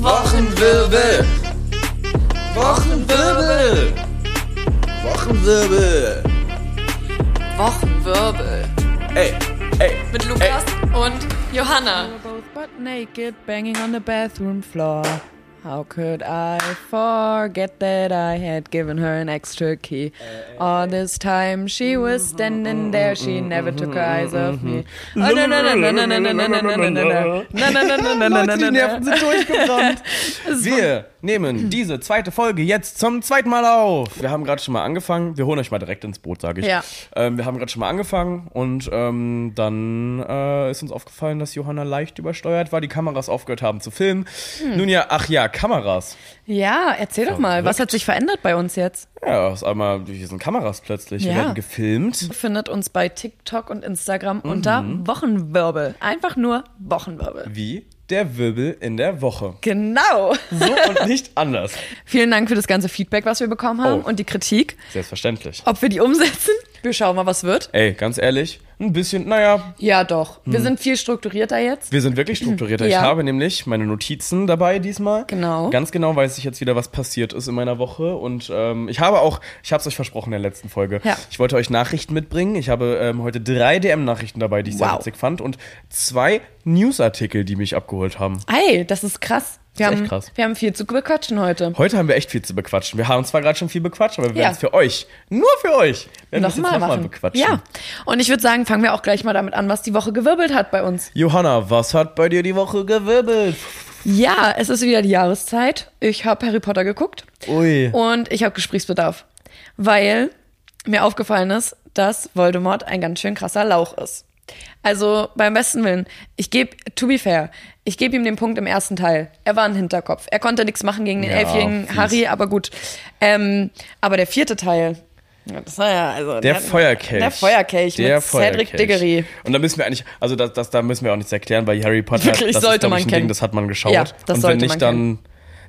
Wochenwirbel. Wochenwirbel. Wochenwirbel. Wochenwirbel. Ey, ey. Mit Lukas und Johanna. both butt naked, banging on the bathroom floor. How could I forget that I had given her an extra key? All this time she was standing there, she never took her eyes off me. Oh, no, no, no, no, no, no, no, no, no, no, no, no, no, no, no, no, no, no, no, Die no, Nerven no. sind durchgebrannt. Wir nehmen diese zweite Folge jetzt zum zweiten Mal auf. Wir haben gerade schon mal angefangen. Wir holen euch mal direkt ins Boot, sage ich. Ja. Ähm, wir haben gerade schon mal angefangen und ähm, dann äh, ist uns aufgefallen, dass Johanna leicht übersteuert war, die Kameras aufgehört haben zu filmen. Nun ja, ach ja, Kameras. Ja, erzähl doch mal, was hat sich verändert bei uns jetzt? Ja, auf einmal, hier sind Kameras plötzlich. Wir Ja. werden gefilmt. Findet uns bei TikTok und Instagram unter Wochenwirbel. Einfach nur Wochenwirbel. Wie der Wirbel in der Woche. Genau. So und nicht anders. Vielen Dank für das ganze Feedback, was wir bekommen haben Oh. und die Kritik. Selbstverständlich. Ob wir die umsetzen? Wir schauen mal, was wird. Ey, ganz ehrlich, ein bisschen, naja, Ja, doch. Wir sind viel strukturierter jetzt. wir sind wirklich strukturierter. Ich Ja. habe nämlich meine Notizen dabei diesmal. Genau. Ganz genau weiß ich jetzt wieder, was passiert ist in meiner Woche. Und ähm, ich habe auch, ich habe es euch versprochen in der letzten Folge. Ja. Ich wollte euch Nachrichten mitbringen. Ich habe ähm, heute drei DM-Nachrichten dabei, die ich sehr Wow. witzig fand. Und zwei Newsartikel, die mich abgeholt haben. Ey, das ist krass. Wir, Das ist haben, echt krass. wir haben viel zu bequatschen heute. Heute haben wir echt viel zu bequatschen. Wir haben zwar gerade schon viel bequatscht, aber wir Ja. werden es für euch, nur für euch, werden wir es jetzt Nochmal bequatschen. Ja. Und ich würde sagen, fangen wir auch gleich mal damit an, was die Woche gewirbelt hat bei uns. Johanna, was hat bei dir die Woche gewirbelt? Ja, es ist wieder die Jahreszeit. Ich habe Harry Potter geguckt Ui. und ich habe Gesprächsbedarf. Weil mir aufgefallen ist, dass Voldemort ein ganz schön krasser Lauch ist. Also beim besten Willen, ich gebe, to be fair, ich gebe ihm den Punkt im ersten Teil. Er war ein Hinterkopf. Er konnte nichts machen gegen den Ja, elfjährigen. Harry, aber gut. Ähm, aber der vierte Teil, ja, das war ja, also. Der Feuerkelch. Der Feuerkelch Der mit Cedric Feuerkelch. Diggory. Und da müssen wir eigentlich, also das, das, da müssen wir auch nichts erklären, weil Harry Potter, Wirklich, das sollte ist, man ich, ein kennen. Ding, das hat man geschaut. Ja, das und wenn nicht, man dann,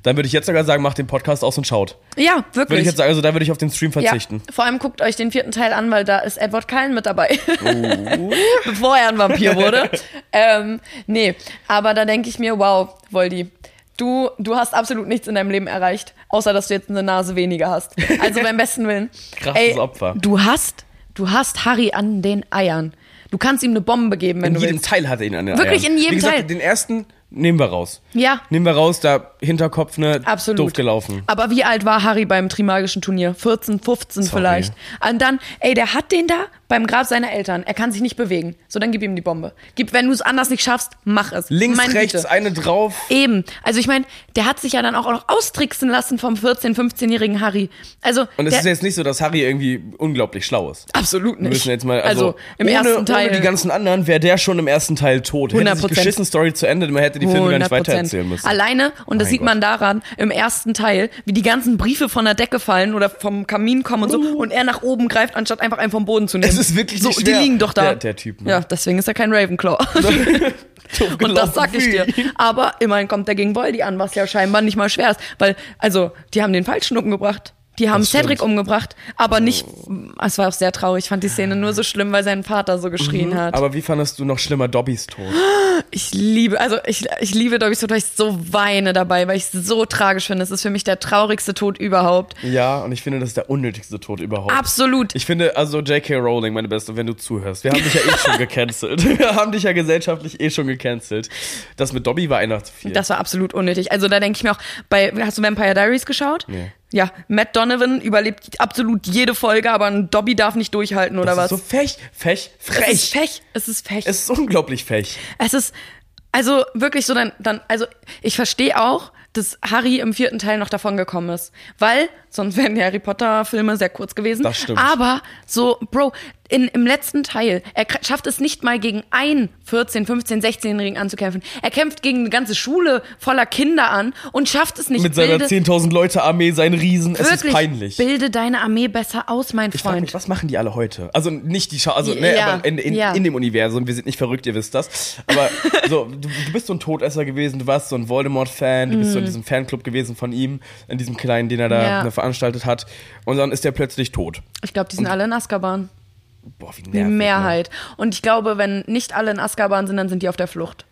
dann würde ich jetzt sogar sagen, macht den Podcast aus und schaut. Ja, wirklich. Würde ich jetzt sagen, also da würde ich auf den Stream verzichten. Ja, vor allem guckt euch den vierten Teil an, weil da ist Edward Cullen mit dabei. Bevor er ein Vampir wurde. ähm, nee, aber da denke ich mir, wow, Voldi, du, du hast absolut nichts in deinem Leben erreicht, außer dass du jetzt eine Nase weniger hast. Also beim besten Willen. Krasses Opfer. Du hast, du hast Harry an den Eiern. Du kannst ihm eine Bombe geben, wenn In du jedem willst. Teil hat er ihn an den Wirklich, Eiern. in jedem Wie gesagt, Teil. Den ersten nehmen wir raus. Ja. Nehmen wir raus, da Hinterkopf, ne, Absolut. doof gelaufen. Aber wie alt war Harry beim Trimagischen Turnier? 14, 15 Sorry. vielleicht. Und dann, ey, der hat den da beim Grab seiner Eltern. Er kann sich nicht bewegen. So, dann gib ihm die Bombe. Gib, wenn du es anders nicht schaffst, mach es. Links, Meine rechts, Güte. eine drauf. Eben. Also ich meine, der hat sich ja dann auch noch austricksen lassen vom 14-, 15-jährigen Harry. Also, Und es ist jetzt nicht so, dass Harry irgendwie unglaublich schlau ist. absolut Wir nicht. müssen jetzt mal, also, im ohne, ersten Teil. ohne die ganzen anderen wäre der schon im ersten Teil tot. Hätte sich 100%. geschissen Story zu Ende, man hätte die Filme gar nicht 100%. Müssen. Alleine, und das Mein sieht Gott. man daran, im ersten Teil, wie die ganzen Briefe von der Decke fallen oder vom Kamin kommen und so, und er nach oben greift, anstatt einfach einen vom Boden zu nehmen. Es ist wirklich so, nicht Die schwer. liegen doch da. Der- der Typ, ne? Ja, deswegen ist er kein Ravenclaw. Und das sag ich dir. Aber immerhin kommt er gegen Voldy an, was ja scheinbar nicht mal schwer ist. Weil, also, die haben den Falschen umgebracht. Die haben Das stimmt. Cedric umgebracht, aber nicht. Es war auch sehr traurig. Ich fand die Szene nur so schlimm, weil sein Vater so geschrien hat. Mhm. Aber wie fandest du noch schlimmer Dobbys Tod? Ich liebe, also ich, ich liebe Dobby Tod, weil ich so weine dabei, weil ich es so tragisch finde. Es ist für mich der traurigste Tod überhaupt. Ja, und ich finde, das ist der unnötigste Tod überhaupt. Absolut. Ich finde, also J.K. Rowling, meine Beste, wenn du zuhörst, wir haben dich ja eh schon gecancelt. Wir haben dich ja gesellschaftlich eh schon gecancelt. Das mit Dobby war einer zu viel. Das war absolut unnötig. Also da denke ich mir auch, bei, hast du Vampire Diaries geschaut? Nee. Ja, Matt Donovan überlebt absolut jede Folge, aber ein Dobby darf nicht durchhalten oder das was? ist so fech, fech, frech. Es ist Pech. Es ist Pech. Es ist unglaublich fech. Es ist, also wirklich so dann, dann also ich verstehe auch, dass Harry im vierten Teil noch davon gekommen ist. Weil, sonst wären die Harry Potter Filme sehr kurz gewesen. Das stimmt. Aber so, Bro, in, im letzten Teil, er schafft es nicht mal gegen einen 14, 15, 16-Jährigen anzukämpfen. Er kämpft gegen eine ganze Schule voller Kinder an und schafft es nicht. Mit seiner Bilde- 10.000 Leute Armee, sein Riesen, es ist peinlich. bilde deine Armee besser aus, mein Ich frage mich, Freund. was machen die alle heute? Also nicht die Schau, also ne, Ja, aber in, in, ja. in dem Universum, wir sind nicht verrückt, ihr wisst das. Aber so, du, du bist so ein Todesser gewesen, du warst so ein Voldemort-Fan, du bist so in diesem Fanclub gewesen von ihm, in diesem kleinen, den er da. Ja. ne, veranstaltet hat. Und dann ist er plötzlich tot. Ich glaube, die sind alle in Azkaban. Boah, wie nervig. Die ne? Mehrheit. Und ich glaube, wenn nicht alle in Azkaban sind, dann sind die auf der Flucht.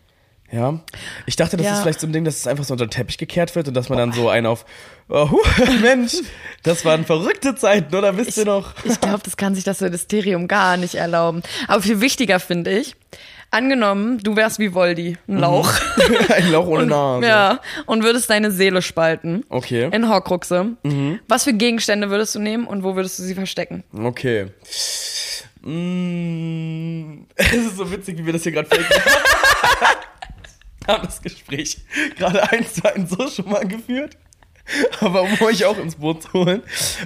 Ja. Ich dachte, das Ja. ist vielleicht so ein Ding, dass es einfach so unter den Teppich gekehrt wird und dass man dann so einen auf, oh, huh, Mensch, das waren verrückte Zeiten, oder wisst ihr noch? Ich glaube, das kann sich das Ministerium gar nicht erlauben. Aber viel wichtiger finde ich, angenommen, du wärst wie Voldy, ein Lauch. ein Lauch ohne Nase. Ja, und würdest deine Seele spalten. Okay. In Horcruxe. Was für Gegenstände würdest du nehmen und wo würdest du sie verstecken? Okay. Mm, Es ist so witzig, wie wir das hier gerade fake haben das Gespräch gerade eins zu eins so schon mal geführt. Aber um euch auch ins Boot zu holen.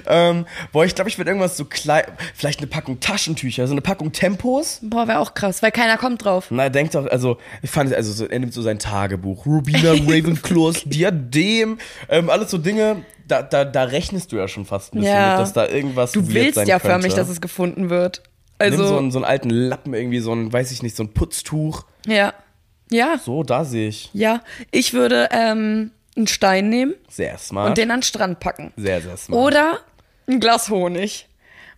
Ähm, boah, ich glaube, ich würde irgendwas so klein, vielleicht eine Packung Taschentücher, so eine Packung Tempos. Boah, wäre auch krass, weil keiner kommt drauf. Na, denkt doch, also, ich fand, also, so, er nimmt so sein Tagebuch, Rubina Ravenclaws Diadem, ähm, alles so Dinge, da, da, da rechnest du ja schon fast ein bisschen Ja. mit, dass da irgendwas Du willst ja förmlich, dass es gefunden wird. Nimm so Also, einen, so einen alten Lappen irgendwie, so ein, weiß ich nicht, so ein Putztuch. ja. Ja, So, da sehe ich. ja. Ich würde ähm, einen Stein nehmen Sehr smart. und den an den Strand packen. sehr, sehr smart. Oder ein Glas Honig.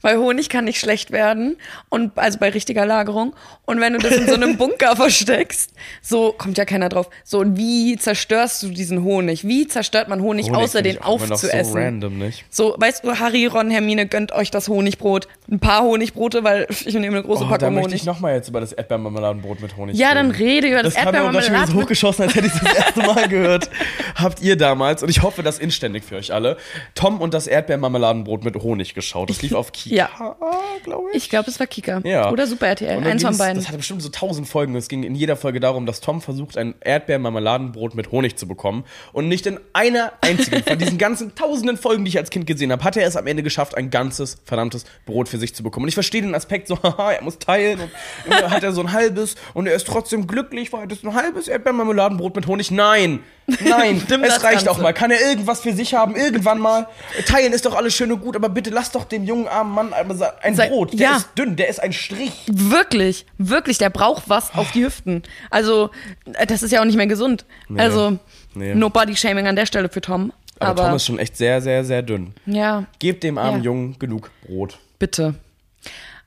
Weil Honig kann nicht schlecht werden und also bei richtiger Lagerung. Und wenn du das in so einem Bunker versteckst, so kommt ja keiner drauf. So und wie zerstörst du diesen Honig? Wie zerstört man Honig, Honig außer den noch aufzuessen? So random, nicht? So, weißt du, Harry, Ron, Hermine, gönnt euch das Honigbrot. Ein paar Honigbrote, weil ich nehme eine große Oh, da Packung möchte Honig. ich nochmal jetzt über das Erdbeermarmeladenbrot mit Honig Ja, reden. dann rede über das, Das kam mir auch gerade schon wieder so hochgeschossen, als hätte ich das erste Mal gehört. Habt ihr damals, und ich hoffe, das inständig für euch alle, Tom und das Erdbeermarmeladenbrot mit Honig geschaut. Das lief auf Kika, Ja. glaube ich. Ich glaube, es war Kika. Ja. Oder Super RTL. Und dann Eins von beiden. Das hatte bestimmt so tausend Folgen. Es ging in jeder Folge darum, dass Tom versucht, ein Erdbeermarmeladenbrot mit Honig zu bekommen. Und nicht in einer einzigen von diesen ganzen tausenden Folgen, die ich als Kind gesehen habe, hat er es am Ende geschafft, ein ganzes verdammtes Brot für sich zu bekommen. Und ich verstehe den Aspekt so, haha, er muss teilen. Und immer hat er so ein halbes und er ist trotzdem glücklich, weil das ein halbes Erdbeermarmeladenbrot mit Honig. Nein, nein, Stimmt es reicht Ganze. auch mal. Kann er irgendwas für sich haben, irgendwann mal? Teilen ist doch alles schön und gut, aber bitte lass doch dem jungen armen Mann ein Brot. Der ja. ist dünn, der ist ein Strich. Wirklich, wirklich, der braucht was auf die Hüften. Also, äh, das ist ja auch nicht mehr gesund. Also, Nee. no body shaming an der Stelle für Tom. Aber, Aber, Tom ist schon echt sehr, sehr, sehr dünn. ja, Gebt dem armen Ja. Jungen genug Brot. bitte.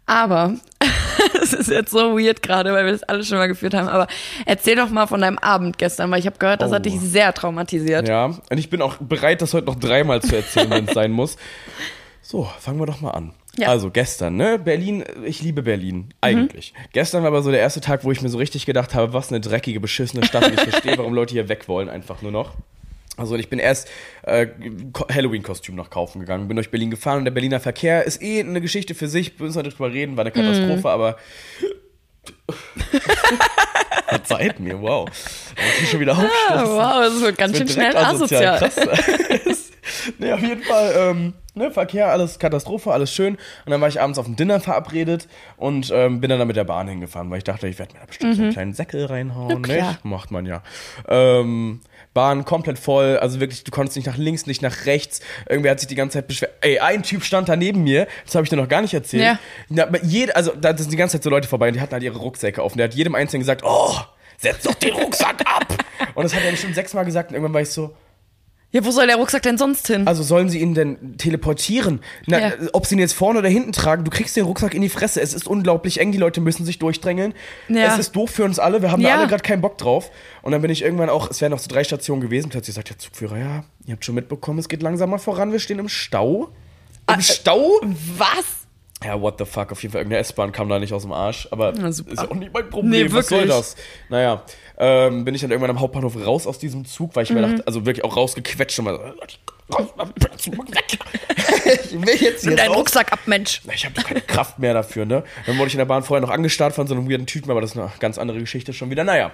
Aber, es ist jetzt so weird gerade, weil wir das alle schon mal geführt haben. Aber erzähl doch mal von deinem Abend gestern, weil ich habe gehört, das Oh. hat dich sehr traumatisiert. Ja, und ich bin auch bereit, das heute noch dreimal zu erzählen, wenn es sein muss. So, fangen wir doch mal an. Ja. Also gestern, ne? Berlin, ich liebe Berlin, eigentlich. Gestern war aber so der erste Tag, wo ich mir so richtig gedacht habe, was eine dreckige, beschissene Stadt. Und ich verstehe, warum Leute hier weg wollen, einfach nur noch. Also ich bin erst äh, Ko- Halloween-Kostüm noch kaufen gegangen, bin durch Berlin gefahren und der Berliner Verkehr ist eh eine Geschichte für sich, müssen wir nicht drüber reden, war eine Katastrophe, aber Verzeiht mir, wow. Ich schon wieder Ah, aufstoßen. wow, das wird ganz schön schnell direkt asozial. Krass. nee, auf jeden Fall, ähm, ne, Verkehr, alles Katastrophe, alles schön. Und dann war ich abends auf dem Dinner verabredet und ähm, bin dann da mit der Bahn hingefahren, weil ich dachte, ich werde mir da bestimmt so einen kleinen Säckel reinhauen. Mhm. Klar. Nicht? Macht man ja. Ähm, Bahn komplett voll, also wirklich, du konntest nicht nach links, nicht nach rechts. Irgendwer hat sich die ganze Zeit beschwert. Ey, ein Typ stand da neben mir, das habe ich dir noch gar nicht erzählt. Ja. Na, jede, also da sind die ganze Zeit so Leute vorbei und die hatten halt ihre Rucksäcke auf. Und der hat jedem Einzelnen gesagt, oh, setz doch den Rucksack ab. und das hat er bestimmt sechsmal gesagt und irgendwann war ich so, Ja, wo soll der Rucksack denn sonst hin? also sollen sie ihn denn teleportieren? Na, Ja. Ob sie ihn jetzt vorne oder hinten tragen, du kriegst den Rucksack in die Fresse. Es ist unglaublich eng, die Leute müssen sich durchdrängeln. Ja. Es ist doof für uns alle, wir haben Ja. da alle gerade keinen Bock drauf. Und dann bin ich irgendwann auch, es wären noch so drei Stationen gewesen, plötzlich sagt der Zugführer, ja, ihr habt schon mitbekommen, es geht langsamer voran, wir stehen im Stau. Im äh, Stau? Was? Ja, what the fuck, auf jeden Fall irgendeine S-Bahn kam da nicht aus dem Arsch, aber Na, ist auch nicht mein Problem, Nee, was soll wirklich. das? Naja, ähm, bin ich dann irgendwann am Hauptbahnhof raus aus diesem Zug, weil ich Mhm. mir dachte, also wirklich auch rausgequetscht und mal so. Ich will jetzt Nimm deinen raus. Rucksack ab, Mensch. Ich habe doch keine Kraft mehr dafür, ne? Dann wurde ich in der Bahn vorher noch angestarrt von so einem weirden Typen, aber das ist eine ganz andere Geschichte schon wieder. Naja,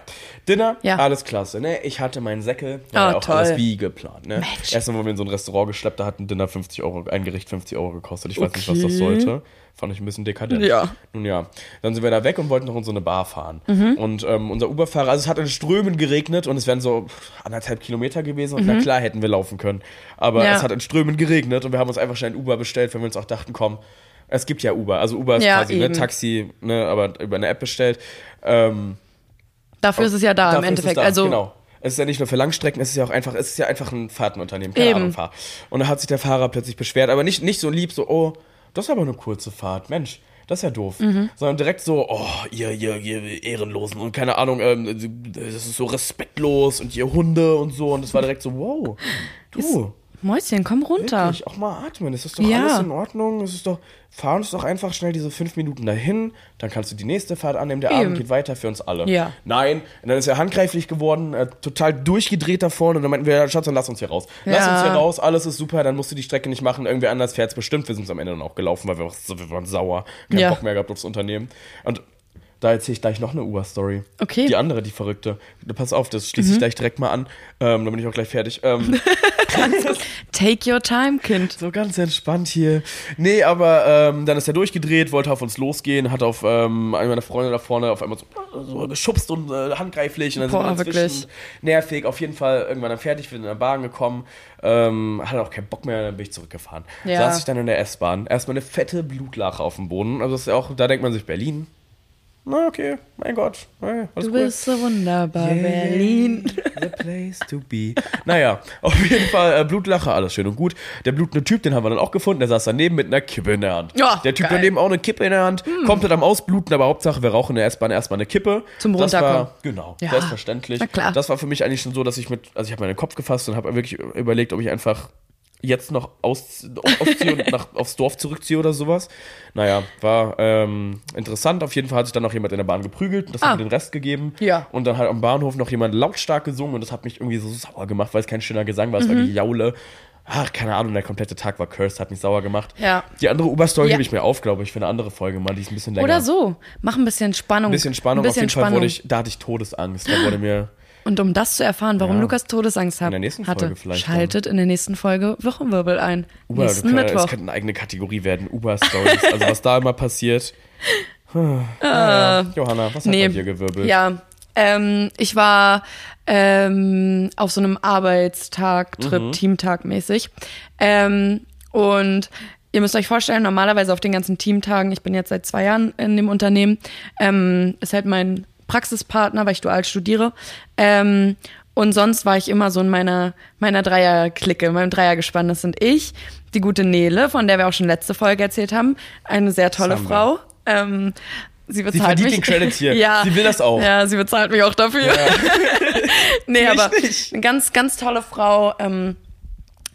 Dinner, Ja. alles klasse, ne? Ich hatte meinen Säckel, war ja auch toll. alles wie geplant, ne? Mensch. Erstmal wurden wir in so ein Restaurant geschleppt, da hat ein Dinner 50 Euro, ein Gericht 50 Euro gekostet. Ich weiß nicht, was das Okay. sollte. Fand ich ein bisschen dekadent. Ja. Nun ja, dann sind wir da weg und wollten noch in so eine Bar fahren. Mhm. Und ähm, unser Uberfahrer, also es hat in Strömen geregnet und es wären so anderthalb Kilometer gewesen und na klar hätten wir laufen können. Aber Mhm. Ja. es hat in Strömen geregnet und wir haben uns einfach schnell ein Uber bestellt, weil wir uns auch dachten, komm, es gibt ja Uber. Also Uber ist Ja, quasi ne, eben. Taxi, ne, aber über eine App bestellt. Ähm, Dafür ist es ja da im ist Endeffekt. da, also, genau. Es ist ja nicht nur für Langstrecken, es ist ja auch einfach, es ist ja einfach ein Fahrtenunternehmen, keine Eben. Ahnung, fahr. Und da hat sich der Fahrer plötzlich beschwert, aber nicht, nicht so lieb, so, oh, das ist aber eine kurze Fahrt, Mensch. Das ist ja doof. Mhm. Sondern direkt so, oh, ihr, ihr, ihr Ehrenlosen und keine Ahnung, ähm, das ist so respektlos und ihr Hunde und so. Und es war direkt so, wow, du. Mäuschen, komm runter. Wirklich, auch mal atmen. Es ist doch Ja. alles in Ordnung. Es ist doch, fahr uns doch einfach schnell diese fünf Minuten dahin. Dann kannst du die nächste Fahrt annehmen. Der Eben. Abend geht weiter für uns alle. Ja. Nein. Und dann ist er handgreiflich geworden, äh, total durchgedreht da vorne. Und dann meinten wir, Schatz, dann lass uns hier raus. Lass Ja. uns hier raus, alles ist super. Dann musst du die Strecke nicht machen. Irgendwer anders fährt's bestimmt. Wir sind am Ende dann auch gelaufen, weil wir, wir waren sauer. Keinen. Bock mehr gehabt aufs Unternehmen. Und da erzähle ich gleich noch eine Uber-Story. Okay. Mhm. Die andere, die verrückte. Pass auf, das schließe ich gleich direkt mal an. Ähm, dann bin ich auch gleich fertig. Ähm, Take your time, Kind. so ganz entspannt hier. Nee, aber ähm, dann ist er durchgedreht, wollte auf uns losgehen, hat auf ähm, einen meiner Freunde da vorne auf einmal so, so geschubst und äh, handgreiflich. Und dann Boah, sind wir wirklich. Nervig, auf jeden Fall irgendwann dann fertig, wir sind in der Bahn gekommen. Ähm, hatte auch keinen Bock mehr, dann bin ich zurückgefahren. Ja. Saß ich dann in der S-Bahn. Erstmal eine fette Blutlache auf dem Boden. Also das ist ja auch, da denkt man sich Berlin. Na okay, mein Gott. Hey, Du cool. bist so wunderbar, Yeah, Berlin. The place to be. Naja, auf jeden Fall äh, Blutlache, alles schön und gut. Der blutende Typ, den haben wir dann auch gefunden, der saß daneben mit einer Kippe in der Hand. Ja, der Typ geil. Daneben auch eine Kippe in der Hand, komplett am Ausbluten, aber Hauptsache, wir rauchen in der S-Bahn erstmal eine Kippe. Zum Das Runterkommen. war, genau, Ja. selbstverständlich. Na klar. Das war für mich eigentlich schon so, dass ich mit, also ich habe meinen Kopf gefasst und habe wirklich überlegt, ob ich einfach jetzt noch aus, ausziehe und nach, aufs Dorf zurückziehe oder sowas. Naja, war ähm, interessant. Auf jeden Fall hat sich dann noch jemand in der Bahn geprügelt und das Ah. hat mir den Rest gegeben. Ja. Und dann halt am Bahnhof noch jemand lautstark gesungen und das hat mich irgendwie so sauer gemacht, weil es kein schöner Gesang war, es Mhm. war wie Jaule. Ach, keine Ahnung, der komplette Tag war cursed, hat mich sauer gemacht. Ja. Die andere Uber-Story Ja. hebe ich mir auf, glaube ich, für eine andere Folge mal, die ist ein bisschen länger. Oder so. Mach ein bisschen Spannung. Ein bisschen Spannung, Ein bisschen auf jeden Fall Spannung. wurde ich, da hatte ich Todesangst. Da wurde mir, Und um das zu erfahren, warum Ja. Lukas Todesangst hat, hatte, schaltet in der nächsten Folge Wochenwirbel ein. Uber, Nächsten kann, Mittwoch. es könnte eine eigene Kategorie werden, Uber-Stories. also was da immer passiert. naja. Johanna, was hat bei dir gewirbelt? Äh, Ja, ähm, ich war ähm, auf so einem Arbeitstag-Trip, Mhm. Teamtag mäßig. Ähm, und ihr müsst euch vorstellen, normalerweise auf den ganzen Teamtagen, ich bin jetzt seit zwei Jahren in dem Unternehmen, ähm, ist halt mein Praxispartner, weil ich dual studiere. Ähm, und sonst war ich immer so in meiner, meiner Dreier-Clique, meinem Dreiergespann. Das sind ich, die gute Nele, von der wir auch schon letzte Folge erzählt haben. Eine sehr tolle Samba. Frau. Ähm, sie bezahlt verdient mich. den Credit hier. ja, Sie will das auch. Ja, sie bezahlt mich auch dafür. nee, Nicht aber eine ganz, ganz tolle Frau. Ähm,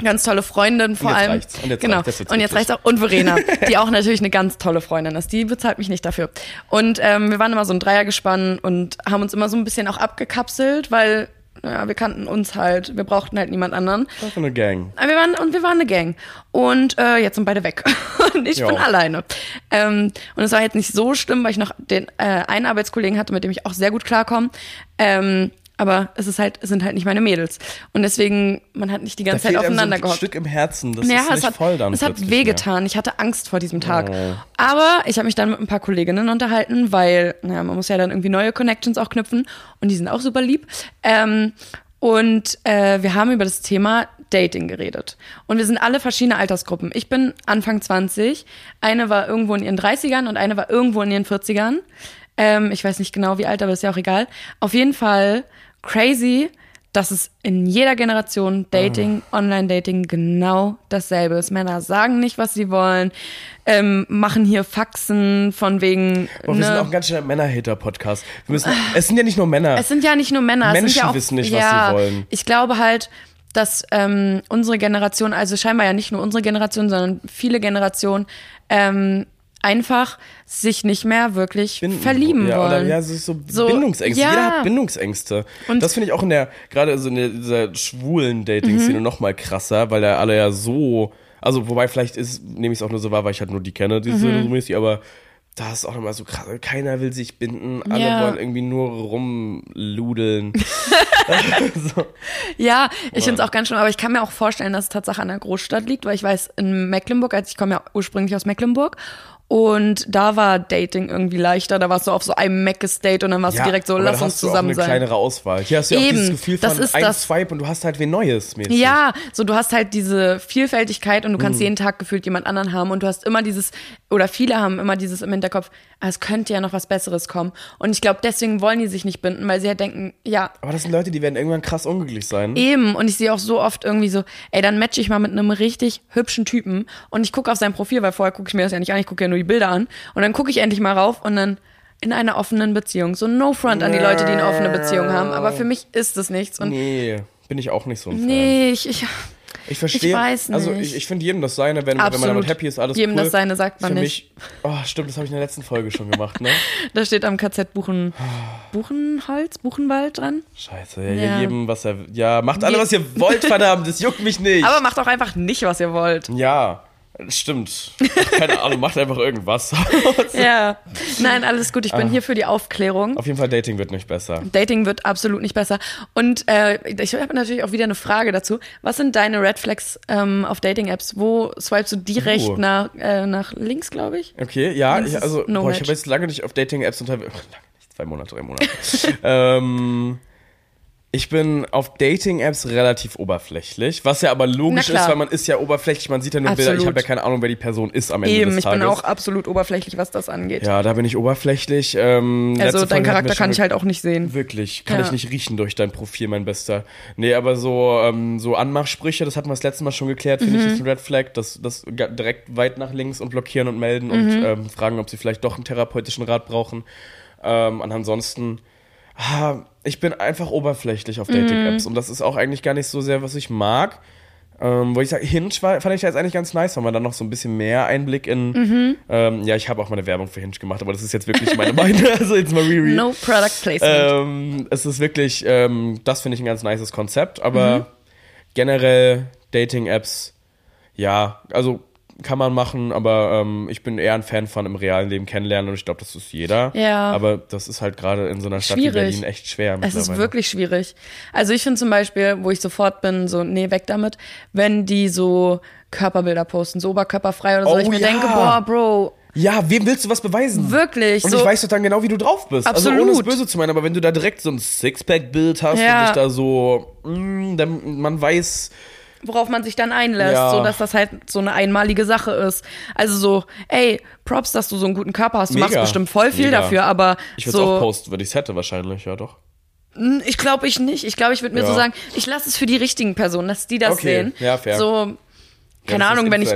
Ganz tolle Freundin vor allem. reicht's. Und jetzt genau. reicht's. Jetzt wird's und jetzt reicht's auch. Und Verena, die auch natürlich eine ganz tolle Freundin ist. Die bezahlt mich nicht dafür. Und ähm, wir waren immer so ein Dreiergespann und haben uns immer so ein bisschen auch abgekapselt, weil ja, wir kannten uns halt. Wir brauchten halt niemand anderen. Das ist eine Gang. Wir waren, und wir waren eine Gang. Und äh, jetzt sind beide weg. und ich Ja. bin alleine. Ähm, und es war jetzt nicht so schlimm, weil ich noch den äh, einen Arbeitskollegen hatte, mit dem ich auch sehr gut klarkomme. Ähm, aber es ist halt, es sind halt nicht meine Mädels. Und deswegen, man hat nicht die Da ganze Zeit fehlt einem so aufeinander ein gehockt. Stück im Herzen. Das Ja, ist nicht es hat, voll dann es hat mehr. wehgetan. Ich hatte Angst vor diesem Tag. Oh. Aber ich habe mich dann mit ein paar Kolleginnen unterhalten, weil, naja, man muss ja dann irgendwie neue Connections auch knüpfen. Und die sind auch super lieb. Ähm, und äh, wir haben über das Thema Dating geredet. Und wir sind alle verschiedene Altersgruppen. Ich bin Anfang 20, eine war irgendwo in ihren 30ern und eine war irgendwo in ihren 40ern. Ähm, ich weiß nicht genau wie alt, aber ist ja auch egal. Auf jeden Fall crazy, dass es in jeder Generation Dating, Online-Dating genau dasselbe ist. Männer sagen nicht, was sie wollen, ähm, machen hier Faxen von wegen. Boah, wir sind ne, auch ein ganz schöner Männer-Hater-Podcast. Es sind ja nicht nur Männer. es sind ja nicht nur Männer, es sind Menschen ja auch, wissen nicht, was ja, sie wollen. Ich glaube halt, dass ähm, unsere Generation, also scheinbar ja nicht nur unsere Generation, sondern viele Generationen, ähm, einfach sich nicht mehr wirklich Binden- verlieben ja, wollen. Oder, ja, es ist so, So, Bindungsängste. ja. Jeder hat Bindungsängste. Und- das finde ich auch in der, gerade so in der, dieser schwulen Dating-Szene Mhm. noch mal krasser, weil da alle ja so, also wobei vielleicht ist, nehme ich es auch nur so wahr, weil ich halt nur die kenne, die Mhm. so mäßig, aber da ist auch nochmal so krass, keiner will sich binden, alle Ja. wollen irgendwie nur rumludeln. so. Ja, ich finde es auch ganz schlimm, aber ich kann mir auch vorstellen, dass es Tatsache an der Großstadt liegt, weil ich weiß, in Mecklenburg, also ich komme ja ursprünglich aus Mecklenburg, und da war Dating irgendwie leichter, da warst du auf so einem Meckes-Date und dann warst du direkt so, lass uns hast du auch zusammen eine sein. kleinere Auswahl. Hier hast du ja auch Eben, dieses Gefühl das von ist ein das. Swipe und du hast halt wen Neues mäßig. Ja, so du hast halt diese Vielfältigkeit und du Mhm. kannst jeden Tag gefühlt jemand anderen haben und du hast immer dieses, oder viele haben immer dieses im Hinterkopf, ah, es könnte ja noch was Besseres kommen. Und ich glaube, deswegen wollen die sich nicht binden, weil sie halt denken, ja, Aber das sind Leute, die werden irgendwann krass unglücklich sein. Eben, und ich sehe auch so oft irgendwie so, ey, dann matche ich mal mit einem richtig hübschen Typen und ich gucke auf sein Profil, weil vorher gucke ich mir das ja nicht an, ich gucke ja nur die Bilder an und dann gucke ich endlich mal rauf und dann in einer offenen Beziehung. So no front an die Leute, die eine offene Beziehung haben. Aber für mich ist es nichts. Und Nee, bin ich auch nicht so ein Fan. nee, ich, ich Ich verstehe. Ich weiß Also nicht. ich, ich finde jedem das Seine, wenn, wenn man damit happy ist, alles Jedem cool. das Seine sagt man Für nicht. Mich, oh, stimmt, das habe ich in der letzten Folge schon gemacht, ne? da steht am KZ Buchen, Buchenholz, Buchenwald dran. Scheiße, ja, Ja. jedem, was er. Ja, macht alle, was ihr wollt, verdammt, das juckt mich nicht. Aber macht auch einfach nicht, was ihr wollt. ja, stimmt. Keine Ahnung, macht einfach irgendwas. Ja. Nein, alles gut. Ich bin hier für die Aufklärung. Auf jeden Fall, Dating wird nicht besser. Dating wird absolut nicht besser. Und äh, ich habe natürlich auch wieder eine Frage dazu. Was sind deine Red Flags ähm, auf Dating-Apps? Wo swipest du direkt Uh. nach, äh, nach links, glaube ich? Okay, ja, ich, also, no boah, ich habe jetzt lange nicht auf Dating-Apps unterwegs. Lange nicht, zwei Monate, drei Monate. ähm, ich bin auf Dating-Apps relativ oberflächlich, was ja aber logisch ist, weil man ist ja oberflächlich, man sieht ja nur Bilder, ich Absolut. habe ja keine Ahnung, wer die Person ist am Ende Eben, des ich Tages. bin auch absolut oberflächlich, was das angeht. ja, da bin ich oberflächlich. Ähm, also dein Charakter kann ich halt auch nicht sehen. Wirklich, kann Ja. ich nicht riechen durch dein Profil, mein Bester. Nee, aber so, ähm, so Anmachsprüche, das hatten wir das letzte Mal schon geklärt, finde Mhm. ich, ist ein Red Flag. Das, das direkt weit nach links und blockieren und melden und Mhm. ähm, fragen, ob sie vielleicht doch einen therapeutischen Rat brauchen. Ähm, und ansonsten, ich bin einfach oberflächlich auf Dating-Apps und das ist auch eigentlich gar nicht so sehr, was ich mag. Ähm, wo ich sage, Hinge war, fand ich jetzt eigentlich ganz nice, weil man dann noch so ein bisschen mehr Einblick in. Mhm. Ähm, ja, ich habe auch mal eine Werbung für Hinge gemacht, aber das ist jetzt wirklich meine Meinung. Also jetzt mal Riri. No Product Placement. Ähm, es ist wirklich, ähm, das finde ich ein ganz nices Konzept, aber Mhm. generell Dating-Apps, ja, also kann man machen, aber ähm, ich bin eher ein Fan von im realen Leben kennenlernen und ich glaube, das ist jeder. Ja. Aber das ist halt gerade in so einer Stadt wie Schwierig. Berlin echt schwer. Es ist wirklich schwierig. Also ich finde zum Beispiel, wo ich sofort bin, so, nee, weg damit, wenn die so Körperbilder posten, so oberkörperfrei oder so. Oh ich mir ja. denke, boah, Bro, Ja, wem willst du was beweisen? wirklich. Und so, ich weiß doch dann genau, wie du drauf bist. Also ohne es Absolut. böse zu meinen, aber wenn du da direkt so ein Sixpack-Bild hast Ja. und dich da so, mh, dann man weiß, worauf man sich dann einlässt, Ja. so dass das halt so eine einmalige Sache ist. Also so, ey, Props, dass du so einen guten Körper hast. Du Mega. machst bestimmt voll viel Mega. dafür, aber ich würde es auch so, posten, wenn ich es hätte wahrscheinlich, ja doch. Ich glaube ich nicht. Ich glaube, ich würde mir Ja. so sagen, ich lasse es für die richtigen Personen, dass die das Okay, sehen. ja, fair. So, Ja, keine ist Ahnung, wenn ich.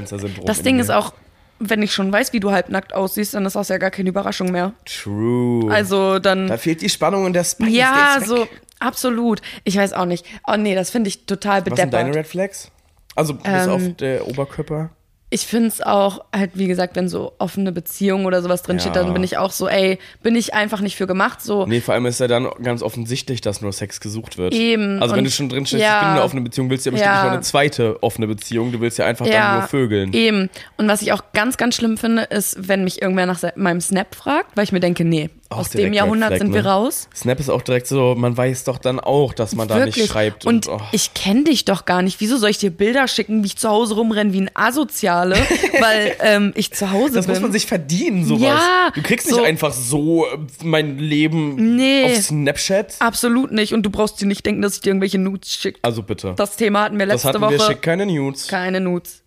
Das in Ding ist auch, wenn ich schon weiß, wie du halbnackt aussiehst, dann ist das ja gar keine Überraschung mehr. True. Also dann. da fehlt die Spannung und der Spice. ja, so, absolut. Ich weiß auch nicht. Oh nee, das finde ich total Was sind deine bedeppert. Red Flags? Also bis Ähm, auf der Oberkörper. Ich finde es auch halt, wie gesagt, wenn so offene Beziehungen oder sowas drinsteht, Ja. dann bin ich auch so, ey, bin ich einfach nicht für gemacht. So, Nee, vor allem ist ja dann ganz offensichtlich, dass nur Sex gesucht wird. Eben, Also wenn du schon drin stehst, ja. ich bin in einer offenen Beziehung, willst du ja bestimmt Ja. nicht noch eine zweite offene Beziehung. Du willst ja einfach dann nur vögeln. Eben. Und was ich auch ganz, ganz schlimm finde, ist, wenn mich irgendwer nach meinem Snap fragt, weil ich mir denke, nee, Auch aus dem Jahrhundert Flag, sind wir ne? raus. Snap ist auch direkt so, man weiß doch dann auch, dass man da Wirklich. nicht schreibt. Und, oh. ich kenne dich doch gar nicht. Wieso soll ich dir Bilder schicken, wie ich zu Hause rumrenne wie ein Asoziale, weil ähm, ich zu Hause das bin? muss man sich verdienen, sowas. Ja, du kriegst so- nicht einfach so äh, mein Leben Nee. auf Snapchat. Absolut nicht. Und du brauchst dir nicht denken, dass ich dir irgendwelche Nudes schicke. Also bitte. Das Thema hatten wir das letzte hatten wir, Woche. schick keine Nudes. Keine Nudes.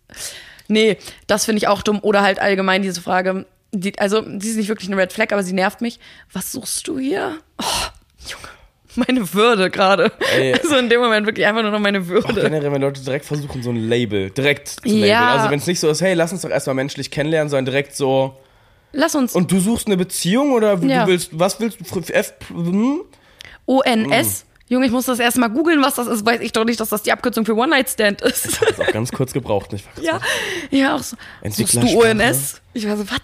Nee, das finde ich auch dumm. Oder halt allgemein diese Frage, die, also die ist nicht wirklich eine Red Flag, aber sie nervt mich. Was suchst du hier? Oh, Junge, meine Würde gerade. Also in dem Moment wirklich einfach nur noch meine Auch Würde. generell, wenn Leute direkt versuchen, so ein Label, direkt zu Ja. labeln. Also wenn es nicht so ist, hey, lass uns doch erstmal menschlich kennenlernen, sondern direkt so, Lass uns und du suchst eine Beziehung oder Ja. du willst, was willst du? F, hm? ONS. Junge, ich muss das erstmal googeln, was das ist. Weiß ich doch nicht, dass das die Abkürzung für One-Night-Stand ist. Ist auch ganz kurz gebraucht, nicht wahr? ja, ja, auch so. Suchst du. ONS? Ich war so, was?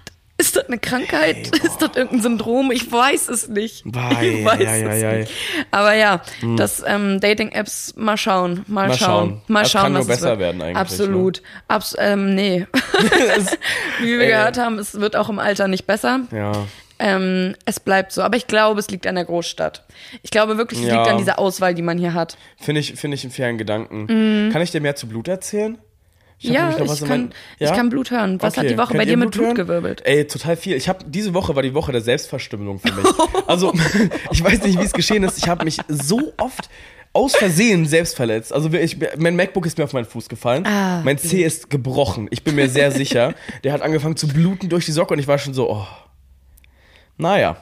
Ist das eine Krankheit? ist das irgendein Syndrom? Ich weiß es nicht. Wei, ich weiß ei, es ei, ei. nicht. Aber ja, das ähm, Dating-Apps, mal schauen, mal, Mal schauen, schauen. mal Das schauen, kann nur was es besser wird. werden eigentlich, ne? Absolut. Abs ähm, nee. Wie wir Ey. gehört haben, es wird auch im Alter nicht besser. Ja. Ähm, es bleibt so. Aber ich glaube, es liegt an der Großstadt. Ich glaube wirklich, es Ja. liegt an dieser Auswahl, die man hier hat. Finde ich, finde ich einen fairen Gedanken. Kann ich dir mehr zu Blut erzählen? Mhm. Ja, ich kann, Ja? ich kann Blut hören. Was hat Okay. die Woche Könnt bei dir mit Blut hören? gewirbelt? Ey, total viel. Ich habe diese Woche war die Woche der Selbstverstümmelung für mich. Also ich weiß nicht, wie es geschehen ist. Ich habe mich so oft aus Versehen selbst verletzt. Also ich, mein MacBook ist mir auf meinen Fuß gefallen. Ah. mein C ist gebrochen. Ich bin mir sehr sicher. Der hat angefangen zu bluten durch die Socke und ich war schon so, oh. Naja.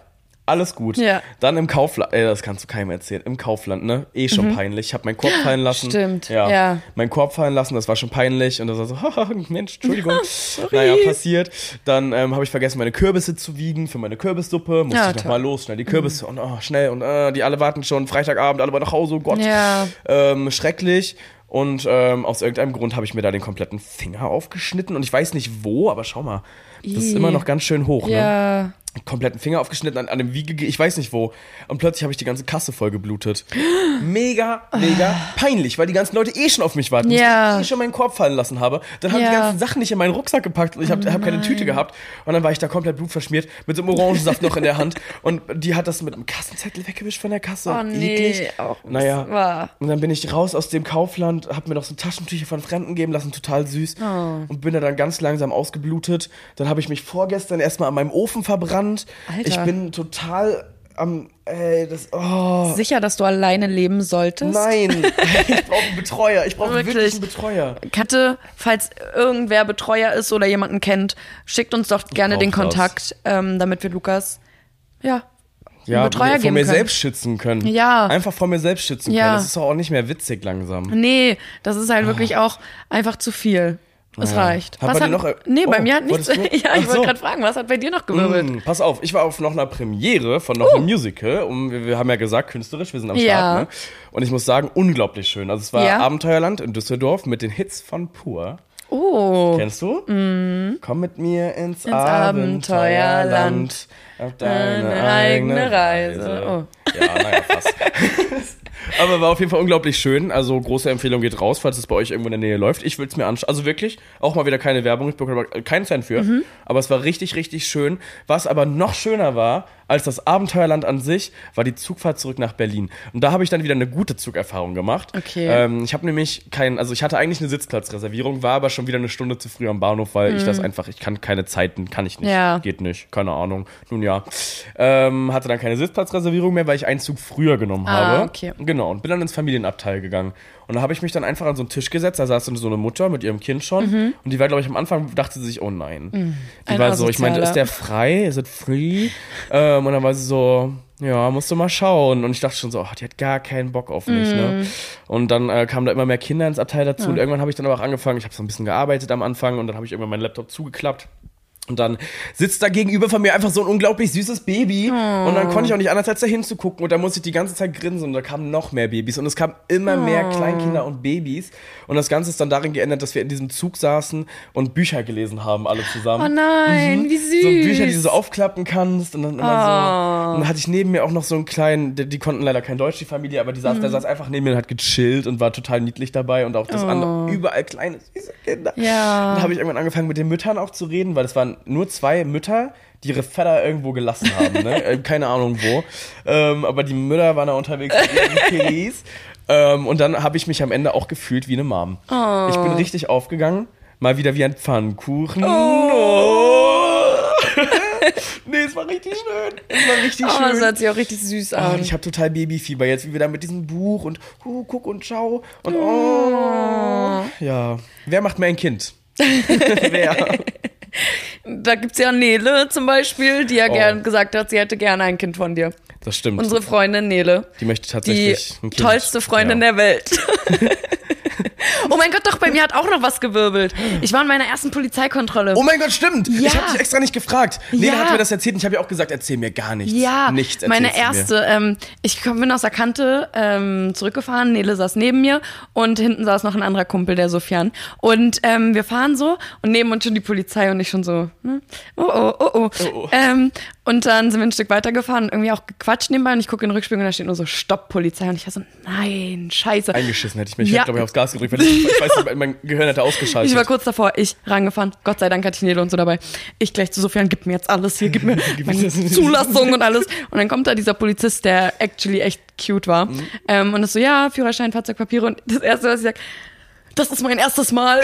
Alles gut. Ja. Dann im Kaufland, äh, das kannst du keinem erzählen, im Kaufland, ne? Eh schon peinlich. Ich habe meinen Korb fallen lassen. Mhm. Stimmt, Ja. ja. Meinen Korb fallen lassen, das war schon peinlich. Und das war so, haha, Mensch, Entschuldigung. naja, passiert. Dann ähm, habe ich vergessen, meine Kürbisse zu wiegen für meine Kürbissuppe. Musste Ja, ich noch toll. mal los, schnell die Kürbisse und oh, schnell. Und äh, die alle warten schon, Freitagabend, alle wollen nach Hause, oh Gott. Ja. Ähm, schrecklich. Und ähm, aus irgendeinem Grund habe ich mir da den kompletten Finger aufgeschnitten. Und ich weiß nicht wo, aber schau mal. Das ist immer noch ganz schön hoch, ne? Kompletten Finger aufgeschnitten, an, an dem Wiege, ich weiß nicht wo. Und plötzlich habe ich die ganze Kasse voll geblutet. Mega, mega peinlich, weil die ganzen Leute eh schon auf mich warten. Ja. Ich eh schon meinen Korb fallen lassen habe. Dann haben Ja. die ganzen Sachen nicht in meinen Rucksack gepackt und ich habe hab keine Tüte gehabt. Und dann war ich da komplett blutverschmiert mit so einem Orangensaft noch in der Hand. Und die hat das mit einem Kassenzettel weggewischt von der Kasse. Oh nee. Eklig. Auch, Naja. War. Und dann bin ich raus aus dem Kaufland, hab mir noch so Taschentücher von Fremden geben lassen, total süß. Oh. Und bin da dann ganz langsam ausgeblutet. Dann habe ich mich vorgestern erstmal an meinem Ofen verbrannt. Alter. Ich bin total am, ey, das, oh. Sicher, dass du alleine leben solltest? Nein, ich brauche einen Betreuer. Ich brauche wirklich. Wirklich? einen Betreuer. Kannte, falls irgendwer Betreuer ist oder jemanden kennt, schickt uns doch gerne den. Kontakt, ähm, damit wir Lukas, ja, Ja, Betreuer vor geben mir können. selbst schützen können. Ja. Einfach vor mir selbst schützen Ja. können. Das ist doch auch nicht mehr witzig langsam. Nee, das ist halt wirklich auch einfach zu viel. Es Ja. reicht. Hat bei dir noch- nee, bei Oh, mir hat nichts. Ja, ich Ach wollte so. gerade fragen, was hat bei dir noch gewirbelt? Mm, pass auf, ich war auf noch einer Premiere von noch einem Musical. Und wir, wir haben ja gesagt, künstlerisch, wir sind am Start. Ja. Ne? Und ich muss sagen, unglaublich schön. Also es war Ja. Abenteuerland in Düsseldorf mit den Hits von Pur. Oh. Kennst du? Komm mit mir ins, Abenteuerland. Abenteuerland. Auf deine Eine eigene Reise. Oh. Ja, naja, fast. Aber war auf jeden Fall unglaublich schön. Also große Empfehlung geht raus, falls es bei euch irgendwo in der Nähe läuft. Ich will es mir anschauen. Also wirklich, auch mal wieder keine Werbung. Ich bekomme aber keinen Cent für. Mhm. Aber es war richtig, richtig schön. Was aber noch schöner war, als das Abenteuerland an sich, war die Zugfahrt zurück nach Berlin. Und da habe ich dann wieder eine gute Zugerfahrung gemacht. Okay. Ähm, ich habe nämlich kein, also ich hatte eigentlich eine Sitzplatzreservierung, war aber schon wieder eine Stunde zu früh am Bahnhof, weil ich das einfach, ich kann keine Zeiten, kann ich nicht. Mhm. Ja. Geht nicht, keine Ahnung. Nun ja. Ähm, hatte dann keine Sitzplatzreservierung mehr, weil ich einen Zug früher genommen Ah, habe. okay. Genau, und bin dann ins Familienabteil gegangen. Und da habe ich mich dann einfach an so einen Tisch gesetzt, da saß dann so eine Mutter mit ihrem Kind schon. Und die war, glaube ich, am Anfang, dachte sie sich, oh nein. Die Mhm. Ein war so, ich meinte, Asozialer. ist der frei? Is it free? ähm, und dann war sie so, ja, musst du mal schauen. Und ich dachte schon so, ach, die hat gar keinen Bock auf mich, Mhm. ne? Und dann äh, kamen da immer mehr Kinder ins Abteil dazu. Und irgendwann habe ich dann aber auch angefangen, ich habe so ein bisschen gearbeitet am Anfang und dann habe ich irgendwann meinen Laptop zugeklappt. Und dann sitzt da gegenüber von mir einfach so ein unglaublich süßes Baby. Und dann konnte ich auch nicht anders, als da hinzugucken. Und da musste ich die ganze Zeit grinsen. Und da kamen noch mehr Babys. Und es kamen immer mehr Kleinkinder und Babys. Und das Ganze ist dann darin geändert, dass wir in diesem Zug saßen und Bücher gelesen haben, alle zusammen. Oh nein, wie süß. So Bücher, die du so aufklappen kannst. Und dann immer Oh. so. Und dann hatte ich neben mir auch noch so einen kleinen, die, die konnten leider kein Deutsch, die Familie, aber die saß, Mhm. der saß einfach neben mir und hat gechillt und war total niedlich dabei. Und auch das andere, überall kleine, süße Kinder. Oh. Ja. Dann habe ich irgendwann angefangen mit den Müttern auch zu reden, weil es waren nur zwei Mütter, die ihre Väter irgendwo gelassen haben. Ne? Äh, Keine Ahnung wo. Ähm, aber die Mütter waren da unterwegs mit ihren. Ähm, und dann habe ich mich am Ende auch gefühlt wie eine Mom. Oh. Ich bin richtig aufgegangen. Mal wieder wie ein Pfannkuchen. Oh. nee, es war richtig schön. Es war richtig Oh, das schön. hört sich auch richtig süß Oh, an. und ich habe total Babyfieber jetzt, wie wir da mit diesem Buch und uh, guck und schau und oh. Ja. Wer macht mir ein Kind? Wer? Da gibt's ja Nele zum Beispiel, die ja Oh. gern gesagt hat, sie hätte gerne ein Kind von dir. Das stimmt. Unsere Freundin Nele. die möchte Die tatsächlich Kind. tollste Freundin ja. der Welt. oh mein Gott, doch, bei mir hat auch noch was gewirbelt. Ich war in meiner ersten Polizeikontrolle. Oh mein Gott, stimmt. Ja. Ich habe dich extra nicht gefragt. Lena Ja. hat mir das erzählt und ich habe ihr auch gesagt, erzähl mir gar nichts. Ja, nichts meine erste. Ähm, ich bin aus der Kante ähm, zurückgefahren. Nele saß neben mir und hinten saß noch ein anderer Kumpel, der Sofian. Und ähm, wir fahren so und neben uns schon die Polizei und ich schon so, hm, oh oh, oh oh. oh. Ähm, und dann sind wir ein Stück weitergefahren und irgendwie auch gequatscht nebenbei und ich gucke in den Rückspiegel und da steht nur so Stopp Polizei und ich war so, nein, scheiße. Eingeschissen hätte ich mich. Ich Ja. hätte, glaube ich, aufs Gas gedrückt. Weil ich, ich weiß nicht, mein Gehirn hätte ausgeschaltet. Ich war kurz davor, ich rangefahren. Gott sei Dank hatte ich Nele und so dabei. Ich gleich zu Sofian, gib mir jetzt alles hier, gib mir meine Zulassung und alles. Und dann kommt da dieser Polizist, der actually echt cute war. Mhm. Ähm, und ist so, ja, Führerschein, Fahrzeugpapiere. Und das Erste, was ich sag, das ist mein erstes Mal.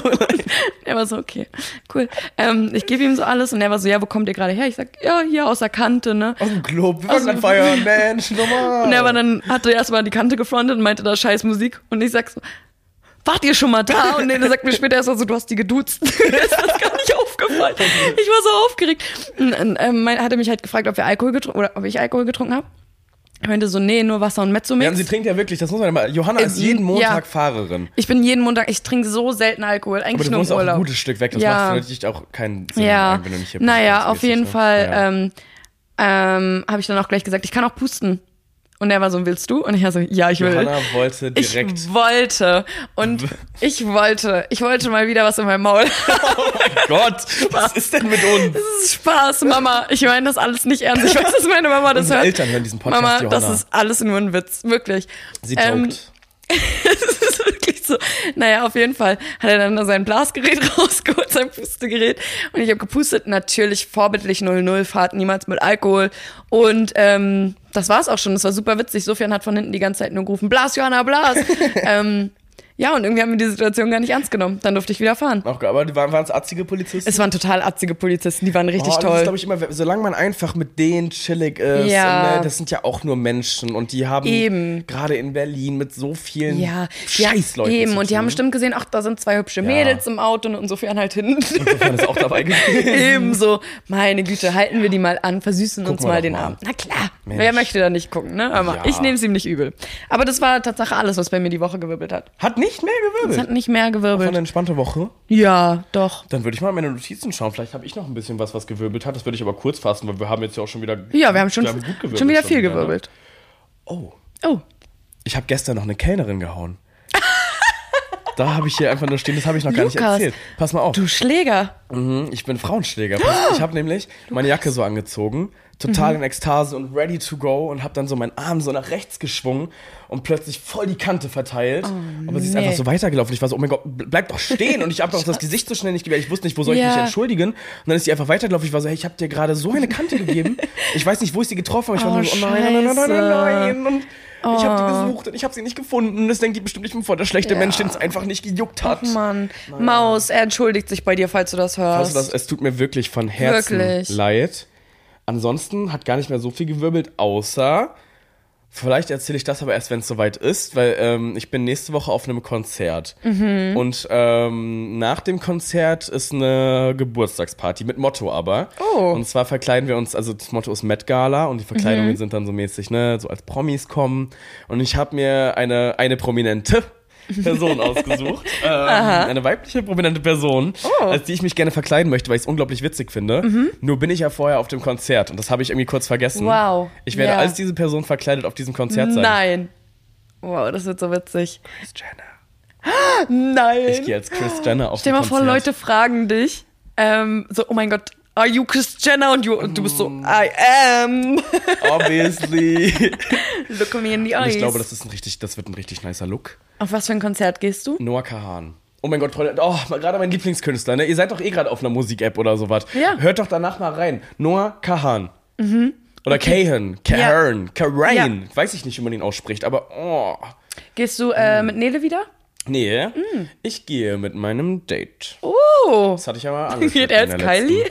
er war so, okay, cool. Ähm, ich gebe ihm so alles und er war so, ja, wo kommt ihr gerade her? Ich sag, ja, hier aus der Kante, ne? Aus dem Club. Wir gerade feiern, Mensch, normal. Und er war dann, hatte erstmal die Kante gefrontet und meinte da scheiß Musik. Und ich sag so, wart ihr schon mal da? Und er sagt mir später erst mal so, du hast die geduzt. Ist das gar nicht aufgefallen. Ich war so aufgeregt. Und, und, ähm, mein, hatte mich halt gefragt, ob wir Alkohol getrunken oder ob ich Alkohol getrunken habe. Ich meinte so, nee, nur Wasser und Mezzomix. Ja, sie trinkt ja wirklich, das muss man ja mal. Johanna ist jeden ja. Montag Fahrerin. ich bin jeden Montag, ich trinke so selten Alkohol, Aber eigentlich du nur im auch ein Urlaub. gutes Stück weg. Das Ja. macht für dich auch keinen Sinn, ja, wenn du nicht hier naja, auf jeden ne? Fall Ja. ähm, ähm, habe ich dann auch gleich gesagt, ich kann auch pusten. Und er war so, willst du? Und ich war so, ja, ich will. Johanna wollte direkt. Ich wollte. Und ich wollte. Ich wollte mal wieder was in meinem Maul. oh mein Gott, was ist denn mit uns? Das ist Spaß, Mama. Ich meine das alles nicht ernst. Ich weiß, dass meine Mama das Unsere hört. Eltern hören diesen Podcast, Mama, Johanna. das ist alles nur ein Witz. Wirklich. Sie Ähm. Es ist wirklich so. Naja, auf jeden Fall hat er dann sein Blasgerät rausgeholt, sein Pustegerät. Und ich habe gepustet. Natürlich vorbildlich 0-0, Fahrt niemals mit Alkohol. Und ähm, das war's auch schon. Das war super witzig. Sofian hat von hinten die ganze Zeit nur gerufen, Blas, Johanna, Blas. ähm, ja, und irgendwie haben wir die Situation gar nicht ernst genommen. Dann durfte ich wieder fahren. Auch, aber die waren es atzige Polizisten? Es waren total atzige Polizisten, die waren richtig oh, Das toll. ist, glaube ich, immer, solange man einfach mit denen chillig ist, Ja. und, ne, das sind ja auch nur Menschen und die haben Eben. gerade in Berlin mit so vielen ja, Scheißleuten Eben, zu und die haben bestimmt gesehen, ach, da sind zwei hübsche Mädels im Auto und insofern halt hinten. Insofern ist auch dabei gewesen. Ebenso, meine Güte, halten wir die mal an, versüßen uns wir mal den mal. Abend. Na klar, Mensch. wer möchte da nicht gucken, ne? Aber Ja. ich nehme es ihm nicht übel. Aber das war Tatsache alles, was bei mir die Woche gewirbelt hat. Hat nicht mehr Es gewirbelt. hat nicht mehr War eine gewirbelt. entspannte Woche. Ja, doch. Dann würde ich mal in meine Notizen schauen. Vielleicht habe ich noch ein bisschen was, was gewirbelt hat. Das würde ich aber kurz fassen, weil wir haben jetzt ja auch schon wieder. Ja, wir haben schon, gut gewirbelt schon wieder viel ne? gewirbelt. Oh, Oh, ich habe gestern noch eine Kellnerin gehauen. da habe ich hier einfach nur stehen, das habe ich noch gar nicht Lukas, erzählt. Pass mal auf. du Schläger. Mhm, Ich bin Frauenschläger. Ich habe nämlich meine Jacke so angezogen, total in Ekstase und ready to go und habe dann so meinen Arm so nach rechts geschwungen und plötzlich voll die Kante verteilt. aber sie ist nee. einfach so weitergelaufen. Ich war so, oh mein Gott, bleib doch stehen. Und ich habe doch das Gesicht so schnell nicht gewählt. Ich wusste nicht, wo soll ich Ja. mich entschuldigen. Und dann ist sie einfach weitergelaufen. Ich war so, hey, ich habe dir gerade so eine Kante gegeben. Ich weiß nicht, wo ich sie getroffen habe. Ich war Oh, so, oh nein, nein, nein, nein, nein, Scheiße. nein. Und ich habe die gesucht und ich habe sie nicht gefunden. Und das denkt die bestimmt, ich bin voll der schlechte Mensch, den es einfach nicht gejuckt hat. Mann, Maus, er entschuldigt sich bei dir, falls du das hörst. Also das, es tut mir wirklich von Herzen Wirklich. leid. Ansonsten hat gar nicht mehr so viel gewirbelt, außer vielleicht erzähle ich das aber erst, wenn es soweit ist, weil ähm, ich bin nächste Woche auf einem Konzert. Mhm. Und ähm, nach dem Konzert ist eine Geburtstagsparty mit Motto aber. Oh. Und zwar verkleiden wir uns, also das Motto ist Met Gala und die Verkleidungen Mhm. sind dann so mäßig, ne, so als Promis kommen. Und ich habe mir eine, eine prominente Person ausgesucht. Ähm, eine weibliche prominente Person, Oh. als die ich mich gerne verkleiden möchte, weil ich es unglaublich witzig finde. Mhm. Nur bin ich ja vorher auf dem Konzert und das habe ich irgendwie kurz vergessen. Wow. Ich werde Ja. als diese Person verkleidet auf diesem Konzert sein. Nein. Wow, das wird so witzig. Chris Jenner. Nein. Ich gehe als Chris Jenner auf Stell mal vor. Leute fragen dich, ähm, so, oh mein Gott, are you Chris Jenner? Und, du, und du bist so, I am. Obviously. Look me in the Und eyes. ich glaube, das ist ein richtig, das wird ein richtig nicer Look. Auf was für ein Konzert gehst du? Noah Kahan. Oh mein Gott, Freunde, oh, gerade mein Lieblingskünstler, ne? Ihr seid doch eh gerade auf einer Musik-App oder sowas. Ja. Hört doch danach mal rein. Noah Kahan. Oder Kahan. Kahan. Kahan. Ja. Weiß ich nicht, wie man ihn ausspricht, aber oh. Gehst du äh, mit Nele wieder? Nee, Mm. ich gehe mit meinem Date. Oh. Das hatte ich ja mal angeschnitten Geht er als Kylie?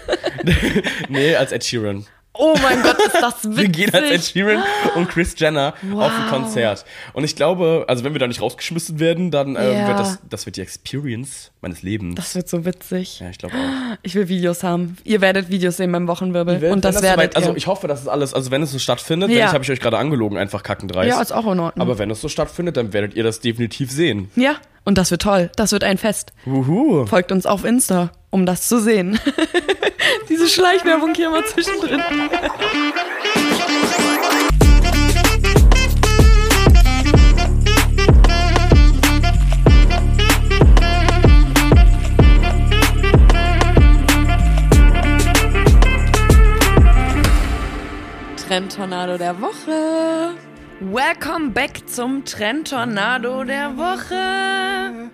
nee, als Ed Sheeran. Oh mein Gott, ist das witzig. Wir gehen als Ed Sheeran und Chris Jenner auf ein Konzert. Und ich glaube, also wenn wir da nicht rausgeschmissen werden, dann äh, Ja. wird das, das wird die Experience meines Lebens. Das wird so witzig. ja, ich glaube auch. Ich will Videos haben. Ihr werdet Videos sehen beim Wochenwirbel. Wenn- und das, wenn werdet soweit- Also ich hoffe, dass es alles, also wenn es so stattfindet, wenn Ja. ich habe ich euch gerade angelogen, einfach kackendreist. ja, ist auch in Ordnung. Aber wenn es so stattfindet, dann werdet ihr das definitiv sehen. ja, und das wird toll. Das wird ein Fest. Wuhu. Folgt uns auf Insta, um das zu sehen. Diese Schleichwerbung hier mal zwischendrin. Trendtornado der Woche. Welcome back zum Trendtornado der Woche.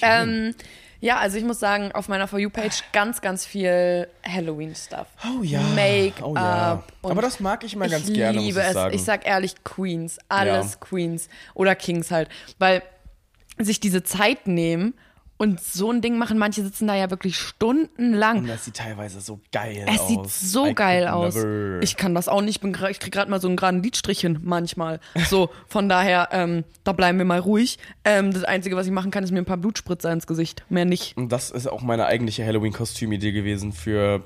Ähm, ja, also ich muss sagen, auf meiner For You-Page ganz, ganz viel Halloween-Stuff. Oh ja. Make-up. Oh ja. Aber das mag ich immer ganz ich gerne, muss liebe ich es. sagen. Ich sag ehrlich, Queens. Alles Ja. Queens. Oder Kings halt. Weil sich diese Zeit nehmen und so ein Ding machen. Manche sitzen da ja wirklich stundenlang. Und das sieht teilweise so geil Es aus. sieht so I geil aus. never. Ich kann das auch nicht. Ich, bin ich krieg gerade mal so einen geraden Lidstrich hin, manchmal. So, von daher, ähm, da bleiben wir mal ruhig. Ähm, das Einzige, was ich machen kann, ist mir ein paar Blutspritzer ins Gesicht. Mehr nicht. Und das ist auch meine eigentliche Halloween-Kostümidee gewesen für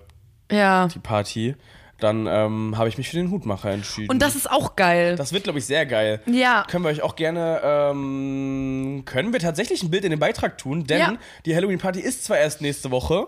Ja. die Party. Dann ähm, habe ich mich für den Hutmacher entschieden. Und das ist auch geil. Das wird, glaube ich, sehr geil. Ja. Können wir euch auch gerne, ähm, können wir tatsächlich ein Bild in den Beitrag tun, denn Ja. die Halloween-Party ist zwar erst nächste Woche,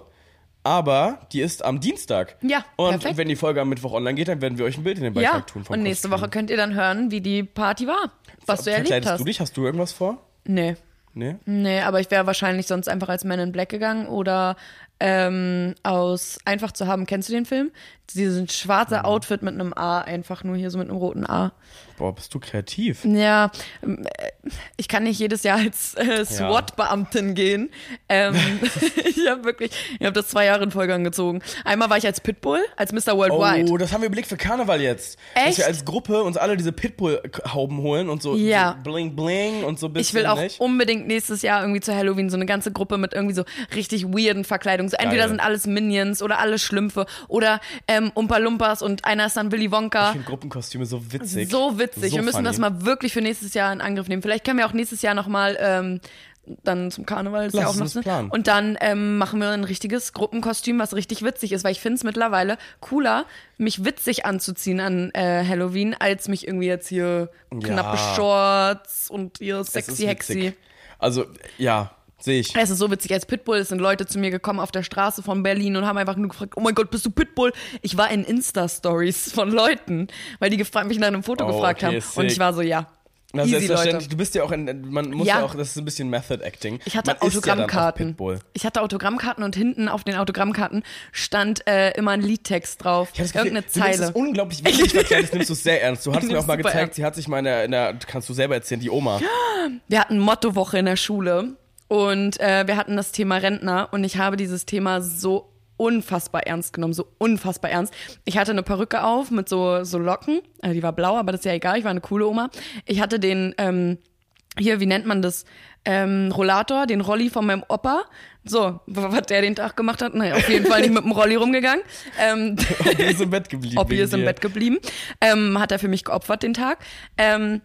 aber die ist am Dienstag. Ja, Und perfekt. wenn die Folge am Mittwoch online geht, dann werden wir euch ein Bild in den Beitrag ja. tun. vom Und nächste Kostüm. Woche könnt ihr dann hören, wie die Party war. Was du erlebt hast. du dich? Hast du irgendwas vor? Nee. Nee? Nee, aber ich wäre wahrscheinlich sonst einfach als Man in Black gegangen oder ähm, aus Einfach zu haben. Kennst du den Film? Dieses schwarze Mhm. Outfit mit einem A, einfach nur hier so mit einem roten A. Boah, bist du kreativ. Ja, ähm, äh, ich kann nicht jedes Jahr als äh, SWAT-Beamtin gehen. Ähm, ich habe wirklich, ich habe das zwei Jahre in Folge angezogen. Einmal war ich als Pitbull, als Mr. Worldwide. Oh, das haben wir überlegt für Karneval jetzt. Dass Echt? wir als Gruppe uns alle diese Pitbull-Hauben holen und so, Ja. so bling bling und so ein bisschen. Ich will auch nicht? unbedingt nächstes Jahr irgendwie zu Halloween so eine ganze Gruppe mit irgendwie so richtig weirden Verkleidungen. So entweder Geil. sind alles Minions oder alle Schlümpfe oder ähm, Umpa Lumpas und einer ist dann Willy Ich Wonka. finde Gruppenkostüme so witzig. So witzig. So wir müssen funny. das mal wirklich für nächstes Jahr in Angriff nehmen. Vielleicht können wir auch nächstes Jahr nochmal ähm, dann zum Karneval, ist ja Lass auch noch planen. Und dann ähm, machen wir ein richtiges Gruppenkostüm, was richtig witzig ist, weil ich finde es mittlerweile cooler, mich witzig anzuziehen an äh, Halloween, als mich irgendwie jetzt hier knappe Shorts und hier sexy hexy. Also, ja, sehe ich. Es ist so witzig, als Pitbull sind Leute zu mir gekommen auf der Straße von Berlin und haben einfach nur gefragt, oh mein Gott, bist du Pitbull? Ich war in Insta-Stories von Leuten, weil die gefragt, mich nach einem Foto Oh, gefragt okay, haben. sick. Und ich war so, ja. Na, Easy, selbstverständlich. Leute. Du bist ja auch in, man muss ja, Ja. auch, das ist ein bisschen Method Acting. Ich hatte man ist ja Autogrammkarten. Pitbull. ich hatte Autogrammkarten und hinten auf den Autogrammkarten stand äh, immer ein Liedtext drauf. Ich das Gefühl, Irgendeine Zeile. es unglaublich wichtig verkleidet, nimmst du sehr ernst. Du hast mir auch mal gezeigt, ernst. sie hat sich mal in der, in der, kannst du selber erzählen, die Oma. Wir hatten Mottowoche in der Schule und äh, wir hatten das Thema Rentner und ich habe dieses Thema so unfassbar ernst genommen, so unfassbar ernst. Ich hatte eine Perücke auf mit so, so Locken, also die war blau, aber das ist ja egal, ich war eine coole Oma. Ich hatte den, ähm, hier, wie nennt man das? Ähm, Rollator, den Rolli von meinem Opa. So, was der den Tag gemacht hat, naja, auf jeden Fall nicht mit dem Rolli rumgegangen. Ähm, Die ist im Bett geblieben. Oppi wegen ist im. Bett geblieben. Ähm, hat er für mich geopfert den Tag. Ähm,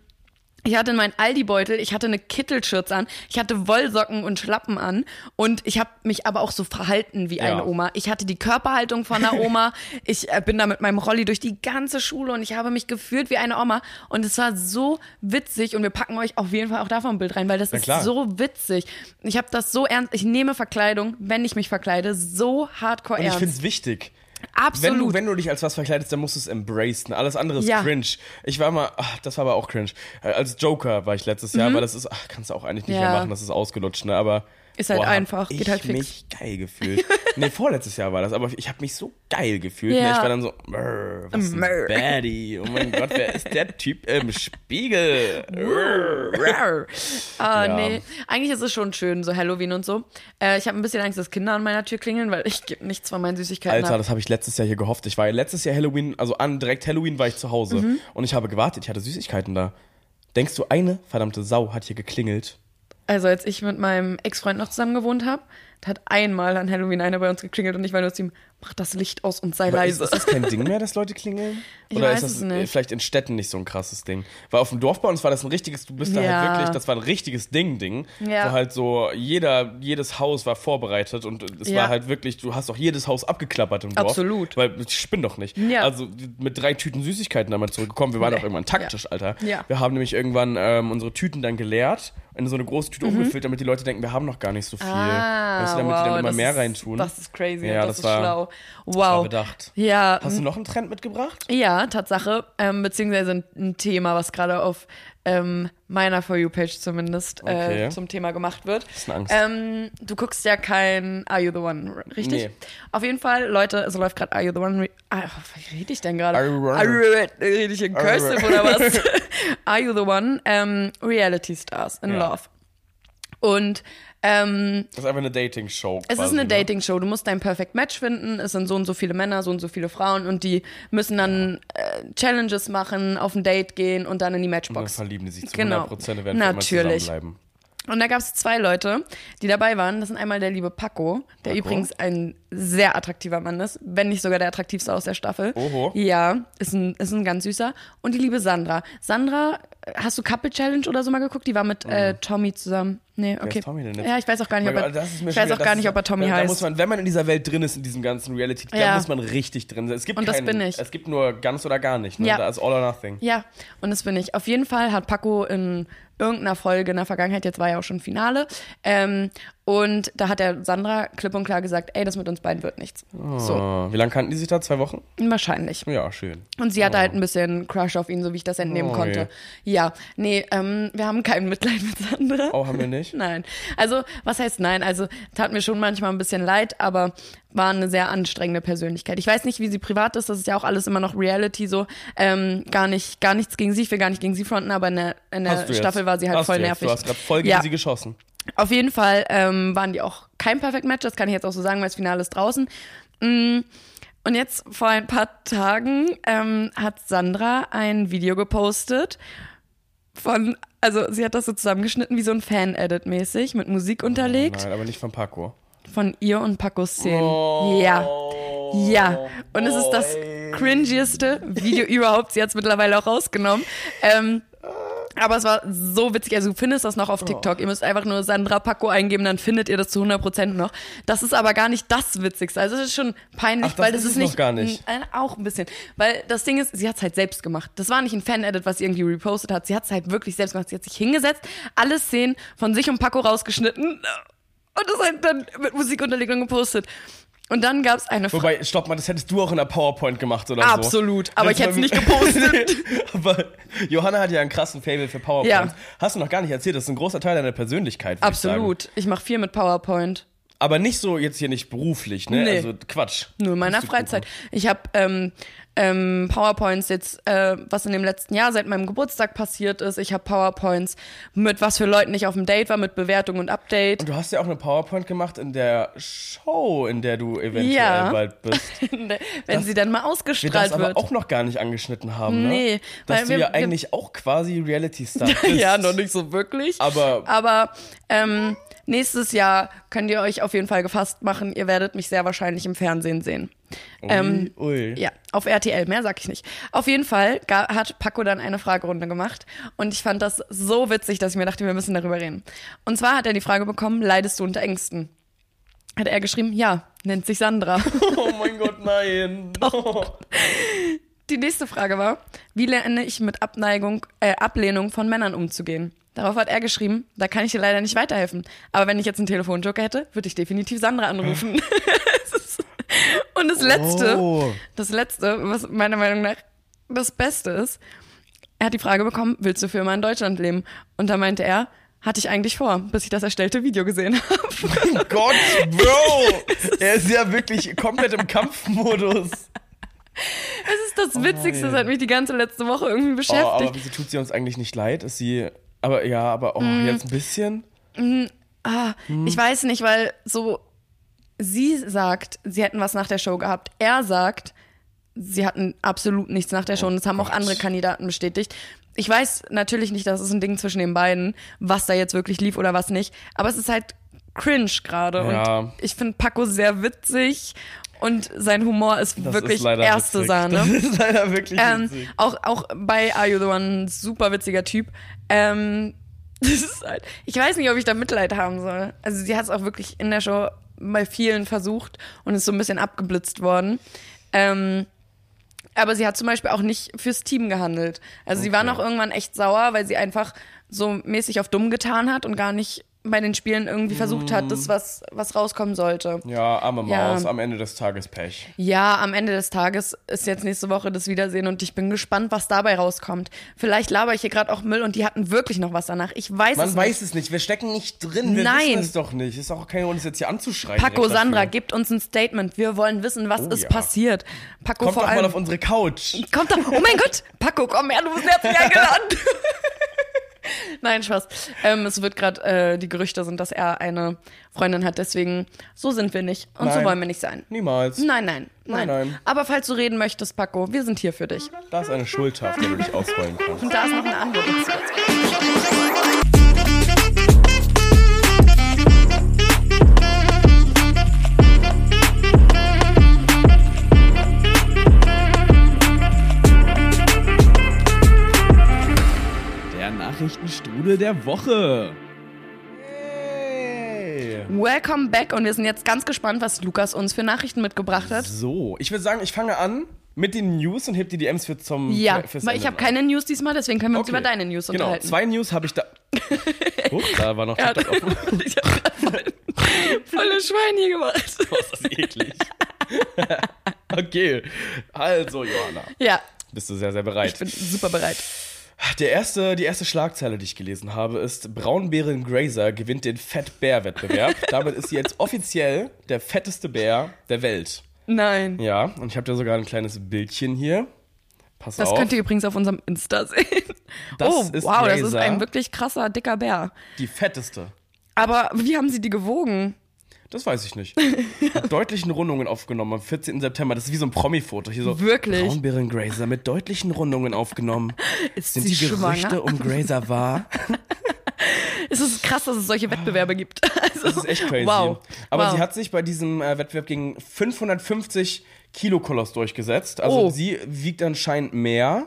ich hatte meinen Aldi-Beutel, ich hatte eine Kittelschürze an, ich hatte Wollsocken und Schlappen an und ich habe mich aber auch so verhalten wie Ja. eine Oma. Ich hatte die Körperhaltung von einer Oma. ich äh, bin da mit meinem Rolli durch die ganze Schule und ich habe mich gefühlt wie eine Oma und es war so witzig und wir packen euch auf jeden Fall auch davon ein Bild rein, weil das ist so witzig. Ich habe das so ernst, ich nehme Verkleidung, wenn ich mich verkleide, so hardcore Und ich ernst. finde es wichtig. Absolut. Wenn du, wenn du dich als was verkleidest, dann musst du es embracen. Alles andere ist Ja. cringe. Ich war mal, ach, das war aber auch cringe. Äh, Als Joker war ich letztes Jahr, aber das ist, ach, kannst du auch eigentlich nicht Mhm. Ja. mehr machen, das ist ausgelutscht, ne? Aber Ist halt hab einfach, geht ich halt fix. mich geil gefühlt. nee, vorletztes Jahr war das, aber ich habe mich so geil gefühlt. Ja. Ne? Ich war dann so, "Brr, was ist ein Baddie? Oh mein Gott, wer ist der Typ im Spiegel? Ah, Ja. nee. Eigentlich ist es schon schön, so Halloween und so. Äh, ich habe ein bisschen Angst, dass Kinder an meiner Tür klingeln, weil ich gebe nichts von meinen Süßigkeiten Alter, ab. das habe ich letztes Jahr hier gehofft. Ich war ja letztes Jahr Halloween, also an direkt Halloween war ich zu Hause Mhm. und ich habe gewartet. Ich hatte Süßigkeiten da. Denkst du, eine verdammte Sau hat hier geklingelt? Also als ich mit meinem Ex-Freund noch zusammen gewohnt habe, hat einmal an Halloween einer bei uns geklingelt und ich war nur zu ihm, mach das Licht aus und sei Aber leise. Ist, ist das kein Ding mehr, dass Leute klingeln? Ich Oder weiß ist es das nicht. vielleicht in Städten nicht so ein krasses Ding? Weil auf dem Dorf bei uns war das ein richtiges, du bist da Ja. halt wirklich, das war ein richtiges Ding-Ding. Ja. Wo halt so, jeder, jedes Haus war vorbereitet und es Ja. war halt wirklich, du hast auch jedes Haus abgeklappert im Dorf. Absolut. Weil ich spinn doch nicht. Ja. Also mit drei Tüten Süßigkeiten einmal zurückgekommen. Wir waren Nee. auch irgendwann taktisch, Alter. Ja. Wir haben nämlich irgendwann ähm, unsere Tüten dann geleert, in so eine große Mhm. Tüte umgefüllt, damit die Leute denken, wir haben noch gar nicht so viel. Ah, weißt du, damit wow, die dann immer mehr ist, reintun. Das ist crazy, Ja, das, das ist war- schlau. Wow. bedacht. Ja, Hast du noch einen Trend mitgebracht? Ja, Tatsache, ähm, beziehungsweise ein, Thema, was gerade auf ähm, meiner For You-Page zumindest Okay. äh, zum Thema gemacht wird. Bisschen Angst. Ähm, du guckst ja kein Are You the One, richtig? Nee. Auf jeden Fall, Leute, es läuft gerade Are You the One. Ah, wie rede ich denn gerade? Are You the One? Are you- Rede ich in Cursive oder was? Are You the One? Ähm, Reality Stars in Ja. Love. Und ähm, Das ist einfach eine Dating-Show. es ist eine ne? Dating-Show. Du musst dein Perfect Match finden. Es sind so und so viele Männer, so und so viele Frauen und die müssen dann äh, Challenges machen, auf ein Date gehen und dann in die Und dann Matchbox. verlieben die sich zu Genau. 100 Prozent, werden für immer Natürlich. zusammenbleiben. Und da gab es zwei Leute, die dabei waren. Das sind einmal der liebe Paco, der Paco? übrigens ein sehr attraktiver Mann ist, wenn nicht sogar der attraktivste aus der Staffel. Oho. Ja, ist ein, ist ein ganz süßer. Und die liebe Sandra. Sandra, äh, hast du Couple Challenge oder so mal geguckt? Die war mit äh, Tommy zusammen. Nee, okay. Mhm. ist Tommy denn jetzt? Ja, ich weiß auch gar nicht, ob er, Das ich weiß auch das gar nicht, ob er Tommy da, heißt. Da muss man, wenn man in dieser Welt drin ist, in diesem ganzen Reality, da Ja. muss man richtig drin sein. Es gibt Und das keinen, bin ich. Es gibt nur ganz oder gar nicht. Ne? Ja. Da ist all or nothing. Ja, und das bin ich. Auf jeden Fall hat Paco in irgendeiner Folge in der Vergangenheit, jetzt war ja auch schon Finale, ähm, und da hat der Sandra klipp und klar gesagt, ey, das mit uns beiden wird nichts. So, Oh, wie lange kannten die sich da? Zwei Wochen? wahrscheinlich. Ja, schön. Und sie hatte halt ein bisschen Crush auf ihn, so wie ich das entnehmen Oh, konnte. Ja, nee, ähm, wir haben kein Mitleid mit Sandra. Oh, haben wir nicht? Nein. Also, was heißt nein? Also, tat mir schon manchmal ein bisschen leid, aber war eine sehr anstrengende Persönlichkeit. Ich weiß nicht, wie sie privat ist, das ist ja auch alles immer noch Reality so. Ähm, gar nicht, gar nichts gegen sie, ich will gar nicht gegen sie fronten, aber in der, in der du jetzt. Staffel war sie halt Hast voll du jetzt. nervig. Du hast gerade voll gegen Ja. sie geschossen. Auf jeden Fall ähm, waren die auch kein Perfect Match, das kann ich jetzt auch so sagen, weil das Finale ist draußen. Mm, Und jetzt vor ein paar Tagen ähm, hat Sandra ein Video gepostet von, also sie hat das so zusammengeschnitten wie so ein Fan-Edit mäßig mit Musik unterlegt Nein, aber nicht von Paco. von ihr und Pacos Szenen. Oh. Ja. Ja, und es ist das cringieste Video überhaupt. Sie hat es mittlerweile auch rausgenommen. Ähm, aber es war so witzig. Also du findest das noch auf TikTok. Ihr müsst einfach nur Sandra Paco eingeben, dann findet ihr das zu 100% noch. Das ist aber gar nicht das Witzigste. Also es ist schon peinlich, Ach, das weil das ist ist nicht, gar nicht. Äh, auch ein bisschen. Weil das Ding ist, sie hat es halt selbst gemacht. Das war nicht ein Fan-Edit, was sie irgendwie repostet hat. Sie hat es halt wirklich selbst gemacht. Sie hat sich hingesetzt, alle Szenen von sich und Paco rausgeschnitten und das halt dann mit Musik unterlegt und gepostet. Und dann gab es eine Frage. Wobei, stopp mal, das hättest du auch in der PowerPoint gemacht oder so. Absolut, aber ich hätte es nicht gepostet. aber Johanna hat ja einen krassen Fable für PowerPoints. Ja. Hast du noch gar nicht erzählt, das ist ein großer Teil deiner Persönlichkeit. würd ich. Absolut. Ich mache viel mit PowerPoint. Aber nicht so jetzt hier nicht beruflich, ne? Nee. Also Quatsch. Nur in meiner. Freizeit. Ich habe ähm, ähm, PowerPoints jetzt, äh, was in dem letzten Jahr seit meinem Geburtstag passiert ist. Ich habe PowerPoints mit was für Leuten ich auf dem Date war, mit Bewertung und Update. Und du hast ja auch eine PowerPoint gemacht in der Show, in der du eventuell Ja. bald bist. wenn sie dann mal Wir das ausgestrahlt aber wird. auch noch gar nicht angeschnitten haben, ne? Nee, Dass weil du wir- ja wir- eigentlich auch quasi Reality-Star bist. ja, noch nicht so wirklich. Aber Aber ähm, nächstes Jahr könnt ihr euch auf jeden Fall gefasst machen. Ihr werdet mich sehr wahrscheinlich im Fernsehen sehen. Ui, ähm, ui. Ja, auf RTL, mehr sag ich nicht. Auf jeden Fall hat Paco dann eine Fragerunde gemacht und ich fand das so witzig, dass ich mir dachte, wir müssen darüber reden. Und zwar hat er die Frage bekommen, leidest du unter Ängsten? Hat er geschrieben, ja, nennt sich Sandra. Oh mein Gott, nein. Die nächste Frage war, wie lerne ich mit Abneigung, äh, Ablehnung von Männern umzugehen? Darauf hat er geschrieben, da kann ich dir leider nicht weiterhelfen. Aber wenn ich jetzt einen Telefonjoker hätte, würde ich definitiv Sandra anrufen. Es Und das Letzte, Oh. das Letzte, was meiner Meinung nach das Beste ist, er hat die Frage bekommen, willst du für immer in Deutschland leben? Und da meinte er, hatte ich eigentlich vor, bis ich das erstellte Video gesehen habe. Mein Gott, Bro! Er ist ja wirklich komplett im Kampfmodus. Das ist das Witzigste, das hat mich die ganze letzte Woche irgendwie Oh, beschäftigt. aber wieso tut sie uns eigentlich nicht leid? Ist sie. Aber ja, aber auch Mm. jetzt ein bisschen. Ah, Ich weiß nicht, weil so sie sagt, sie hätten was nach der Show gehabt. Er sagt, sie hatten absolut nichts nach der Show und das haben auch andere Kandidaten bestätigt. Ich weiß natürlich nicht, das ist ein Ding zwischen den beiden, was da jetzt wirklich lief oder was nicht, aber es ist halt cringe gerade Ja. und ich finde Paco sehr witzig und sein Humor ist Das wirklich ist erste witzig. Sahne. Das ist leider wirklich Ähm, witzig. auch, auch bei Are You the One, ein super witziger Typ. Ähm, das ist halt, ich weiß nicht, ob ich da Mitleid haben soll. Also sie hat es auch wirklich in der Show bei vielen versucht und ist so ein bisschen abgeblitzt worden. Ähm, aber sie hat zum Beispiel auch nicht fürs Team gehandelt. Also sie war Okay. noch irgendwann echt sauer, weil sie einfach so mäßig auf dumm getan hat und gar nicht bei den Spielen irgendwie versucht hat, das, was, was rauskommen sollte. Ja, arme Ja. Maus, am Ende des Tages Pech. Ja, am Ende des Tages ist jetzt nächste Woche das Wiedersehen und ich bin gespannt, was dabei rauskommt. Vielleicht laber ich hier gerade auch Müll und die hatten wirklich noch was danach. Ich weiß Man es weiß es nicht, wir stecken nicht drin, wir Nein. wissen es doch nicht. Ist auch kein Grund, uns jetzt hier anzuschreien. nicht. Paco, direkt dafür. Sandra, gebt uns ein Statement. Wir wollen wissen, was Oh ist ja. passiert. Paco Kommt vor doch mal allem. auf unsere Couch. Kommt doch. Oh mein Gott, Paco, komm her, du bist herzlich eingeladen. Nein, Spaß. Ähm, es wird gerade, äh, die Gerüchte sind, dass er eine Freundin hat, deswegen so sind wir nicht und so Nein. wollen wir nicht sein. Niemals. Nein, nein, nein, Nein, nein. Aber falls du reden möchtest, Paco, wir sind hier für dich. Da ist eine Schulter, auf der du dich ausrollen kannst. Und da ist noch eine andere Nachrichtenstrudel der Woche. Hey. Welcome back und wir sind jetzt ganz gespannt, was Lukas uns für Nachrichten mitgebracht hat. So, ich würde sagen, ich fange an mit den News und heb die DMs für zum Ja, fürs weil ich habe keine News diesmal, deswegen können wir uns Okay. über deine News Genau, unterhalten. zwei News habe ich da. Oh, da war noch Ja, TikTok offen. ich volle Schwein hier gemacht. Oh, ist das eklig. okay, also Johanna, Ja, bist du sehr, sehr ich bereit. bin super bereit. Der erste, die erste Schlagzeile, die ich gelesen habe, ist Braunbären Grazer gewinnt den Fett-Bär-Wettbewerb. Damit ist sie jetzt offiziell der fetteste Bär der Welt. Nein. Ja, und ich habe da sogar ein kleines Bildchen hier. Pass Das auf. könnt ihr übrigens auf unserem Insta sehen. Das oh, ist wow, das ist ein wirklich krasser, dicker Bär. die fetteste. Aber wie haben sie die gewogen? Das weiß ich nicht. Mit deutlichen Rundungen aufgenommen am 14. September. Das ist wie so ein Promi-Foto. Hier so Wirklich? Braunbären Grazer mit deutlichen Rundungen aufgenommen. Ist Sind die Gerüchte schwanger? um Grazer wahr? Es ist krass, dass es solche Wettbewerbe gibt. Also, Das ist echt crazy. Wow. Aber wow. sie hat sich bei diesem äh, Wettbewerb gegen 550 Kilo Koloss durchgesetzt. Also Oh. sie wiegt anscheinend mehr.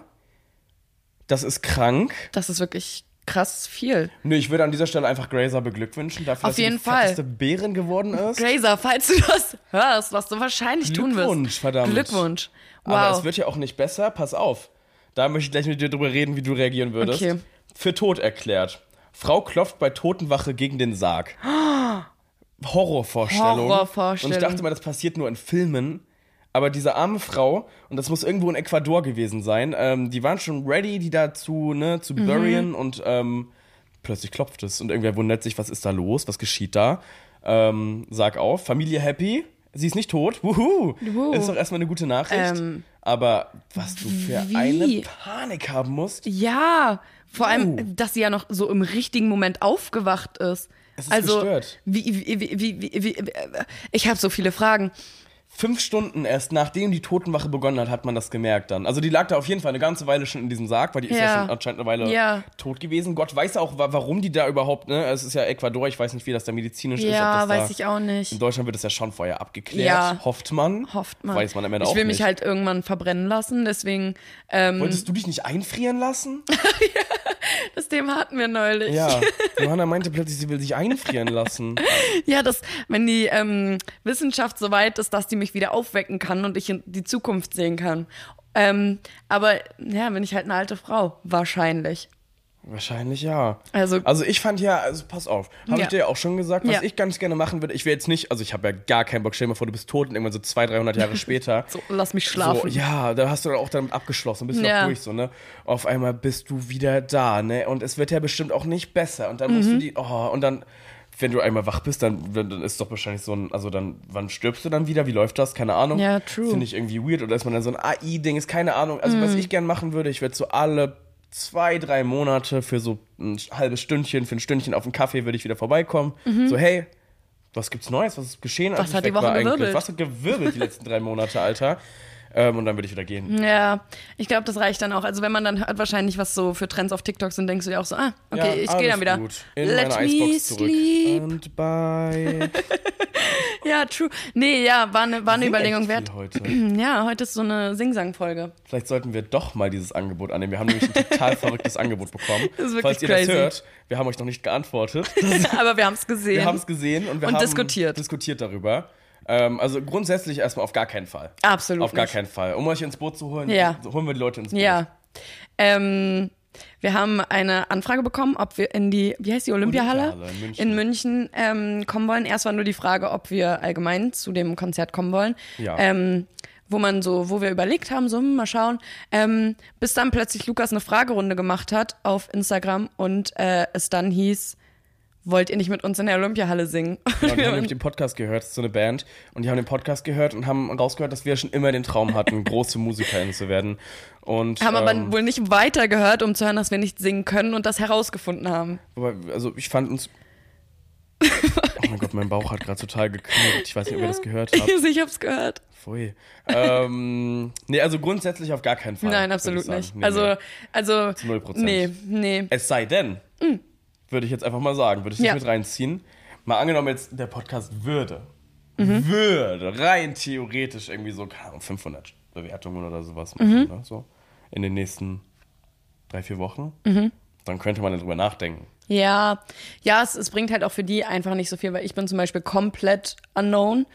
Das ist krank. Das ist wirklich krass viel. Nö, ich würde an dieser Stelle einfach Grazer beglückwünschen dafür, Auf dass sie jeden die Fall. fetteste Bärin geworden ist. Grazer, falls du das hörst, was du wahrscheinlich tun wirst. Glückwunsch, verdammt. Glückwunsch. Wow. Aber es wird ja auch nicht besser. Pass auf. Da möchte ich gleich mit dir drüber reden, wie du reagieren würdest. Okay. Für tot erklärt. Frau klopft bei Totenwache gegen den Sarg. Horrorvorstellung. Horrorvorstellung. Und ich dachte mal, das passiert nur in Filmen. Aber diese arme Frau, und das muss irgendwo in Ecuador gewesen sein, ähm, die waren schon ready, die dazu, ne, zu Mhm. burien und ähm, plötzlich klopft es und irgendwer wundert sich, was ist da los, was geschieht da? Ähm, sag auf, Familie happy, sie ist nicht tot, wuhu, Wuhu. ist doch erstmal eine gute Nachricht. Ähm, Aber was du für wie? eine Panik haben musst, Ja, vor allem, dass sie ja noch so im richtigen Moment aufgewacht ist. Es ist also, gestört. Wie, wie, wie, wie, wie, wie, ich habe so viele Fragen. Fünf Stunden erst nachdem die Totenwache begonnen hat, hat man das gemerkt dann. Also die lag da auf jeden Fall eine ganze Weile schon in diesem Sarg, weil die ist ja Ja. schon anscheinend eine Weile Ja. tot gewesen. Gott weiß auch, wa- warum die da überhaupt, ne? Es ist ja Ecuador, ich weiß nicht, wie das da medizinisch ist. ob Ja, das weiß ich auch nicht. In Deutschland wird es ja schon vorher abgeklärt, Ja. hofft man. Hofft man. Weiß man am Ende ich will nicht. mich halt irgendwann verbrennen lassen, deswegen, ähm, Wolltest du dich nicht einfrieren lassen? das Thema hatten wir neulich. Ja. Johanna meinte plötzlich, sie will sich einfrieren lassen. Ja, dass, wenn die ähm, Wissenschaft so weit ist, dass die mich wieder aufwecken kann und ich in die Zukunft sehen kann. Ähm, aber ja, bin ich halt eine alte Frau. Wahrscheinlich. Wahrscheinlich ja. Also- also ich fand ja, also pass auf, habe Ja. ich dir ja auch schon gesagt, was Ja. ich ganz gerne machen würde. Ich will jetzt nicht, also ich habe ja gar keinen Bock, stell dir mal vor, du bist tot und irgendwann so 200, 300 Jahre später. So, lass mich schlafen. So, ja, da hast du dann auch damit abgeschlossen, bist du Ja. auch durch, so, ne? Auf einmal bist du wieder da, ne? Und es wird ja bestimmt auch nicht besser. Und dann musst Mhm. du die, oh, und dann, wenn du einmal wach bist, dann, dann ist doch wahrscheinlich so ein, also dann, wann stirbst du dann wieder? Wie läuft das? Keine Ahnung. Ja, true. Finde ich irgendwie weird. Oder ist man dann so ein AI-Ding? Ist keine Ahnung. Also, Mhm. was ich gern machen würde, ich würde so alle zwei, drei Monate für so ein halbes Stündchen, für ein Stündchen auf einen Kaffee würde ich wieder vorbeikommen. So, hey, was gibt's Neues? Was ist geschehen? als ich Mhm. hat die Woche gewirbelt? Was hat gewirbelt die letzten drei Monate, Alter? Ähm, und dann würde ich wieder gehen. Ja, ich glaube, das reicht dann auch. Also wenn man dann hört wahrscheinlich, was so für Trends auf TikTok sind, denkst du dir auch so, ah, okay, Ja, ich gehe dann wieder. Gut. In Let meine me Eisbox zurück. sleep. Und bye. Ja, true. Nee, ja, war eine, war eine Überlegung wert. Heute. Ja, heute ist so eine Sing-Sang-Folge. Vielleicht sollten wir doch mal dieses Angebot annehmen. Wir haben nämlich ein total verrücktes Angebot bekommen. Das ist wirklich Falls ihr crazy. das hört, wir haben euch noch nicht geantwortet. Aber wir haben es gesehen. Wir haben es gesehen und wir Und haben diskutiert. diskutiert darüber. Ähm, also grundsätzlich erstmal auf gar keinen Fall. Absolut Auf gar nicht. keinen Fall. Um euch ins Boot zu holen, Ja. holen wir die Leute ins Boot. Ja. Ähm, wir haben eine Anfrage bekommen, ob wir in die, wie heißt die, Olympiahalle? In München. In München ähm, kommen wollen. Erst war nur die Frage, ob wir allgemein zu dem Konzert kommen wollen. Ja. Ähm, wo man so, wo wir überlegt haben, so, hm, mal schauen, ähm, bis dann plötzlich Lukas eine Fragerunde gemacht hat auf Instagram und äh, es dann hieß, wollt ihr nicht mit uns in der Olympiahalle singen? Genau, die haben nämlich den Podcast gehört, das ist so eine Band. Und die haben den Podcast gehört und haben rausgehört, dass wir schon immer den Traum hatten, große MusikerInnen zu werden. Und, haben aber ähm, wohl nicht weitergehört, um zu hören, dass wir nicht singen können und das herausgefunden haben. Aber, also ich fand uns. Oh mein Gott, mein Bauch hat gerade total geknurrt. Ich weiß nicht, ob ihr das gehört habt. ich hab's gehört. Pfui. Ähm, nee, also grundsätzlich auf gar keinen Fall. Nein, absolut nicht. Nee, also, also. 0%. Nee, nee. Es sei denn, würde ich jetzt einfach mal sagen, würde ich dich Ja. mit reinziehen. Mal angenommen, jetzt der Podcast würde, würde rein theoretisch irgendwie so, keine Ahnung, 500 Bewertungen oder sowas machen, ne? so in den nächsten drei, vier Wochen. dann könnte man darüber nachdenken. Ja, ja, es, es bringt halt auch für die einfach nicht so viel, weil ich bin zum Beispiel komplett unknown.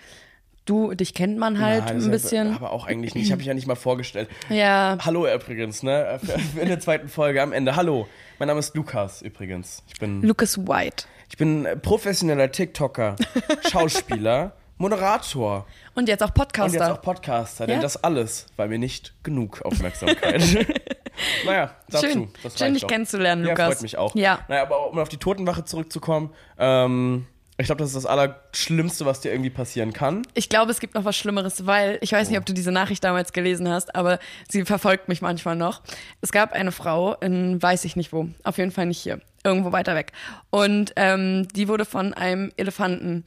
Du, dich kennt man halt Ja, das ein bisschen. Aber auch eigentlich nicht. Ich habe mich ja nicht mal vorgestellt. Ja, Hallo übrigens, ne? In der zweiten Folge am Ende. Hallo. Mein Name ist Lukas übrigens. Ich bin, Lucas White. ich bin äh, professioneller TikToker, Schauspieler, Moderator Und jetzt auch und Podcaster. jetzt auch Podcaster. Denn Ja? das alles war mir nicht genug Aufmerksamkeit. naja, dazu. Schön. Schön, dich doch. kennenzulernen, ja, Lukas. freut mich auch. Ja. Naja, aber um auf die Totenwache zurückzukommen, ähm, ich glaube, das ist das Allerschlimmste, was dir irgendwie passieren kann. Ich glaube, es gibt noch was Schlimmeres, weil ich weiß nicht, ob du diese Nachricht damals gelesen hast, aber sie verfolgt mich manchmal noch. Es gab eine Frau in weiß ich nicht wo, auf jeden Fall nicht hier, irgendwo weiter weg. Und ähm, die wurde von einem Elefanten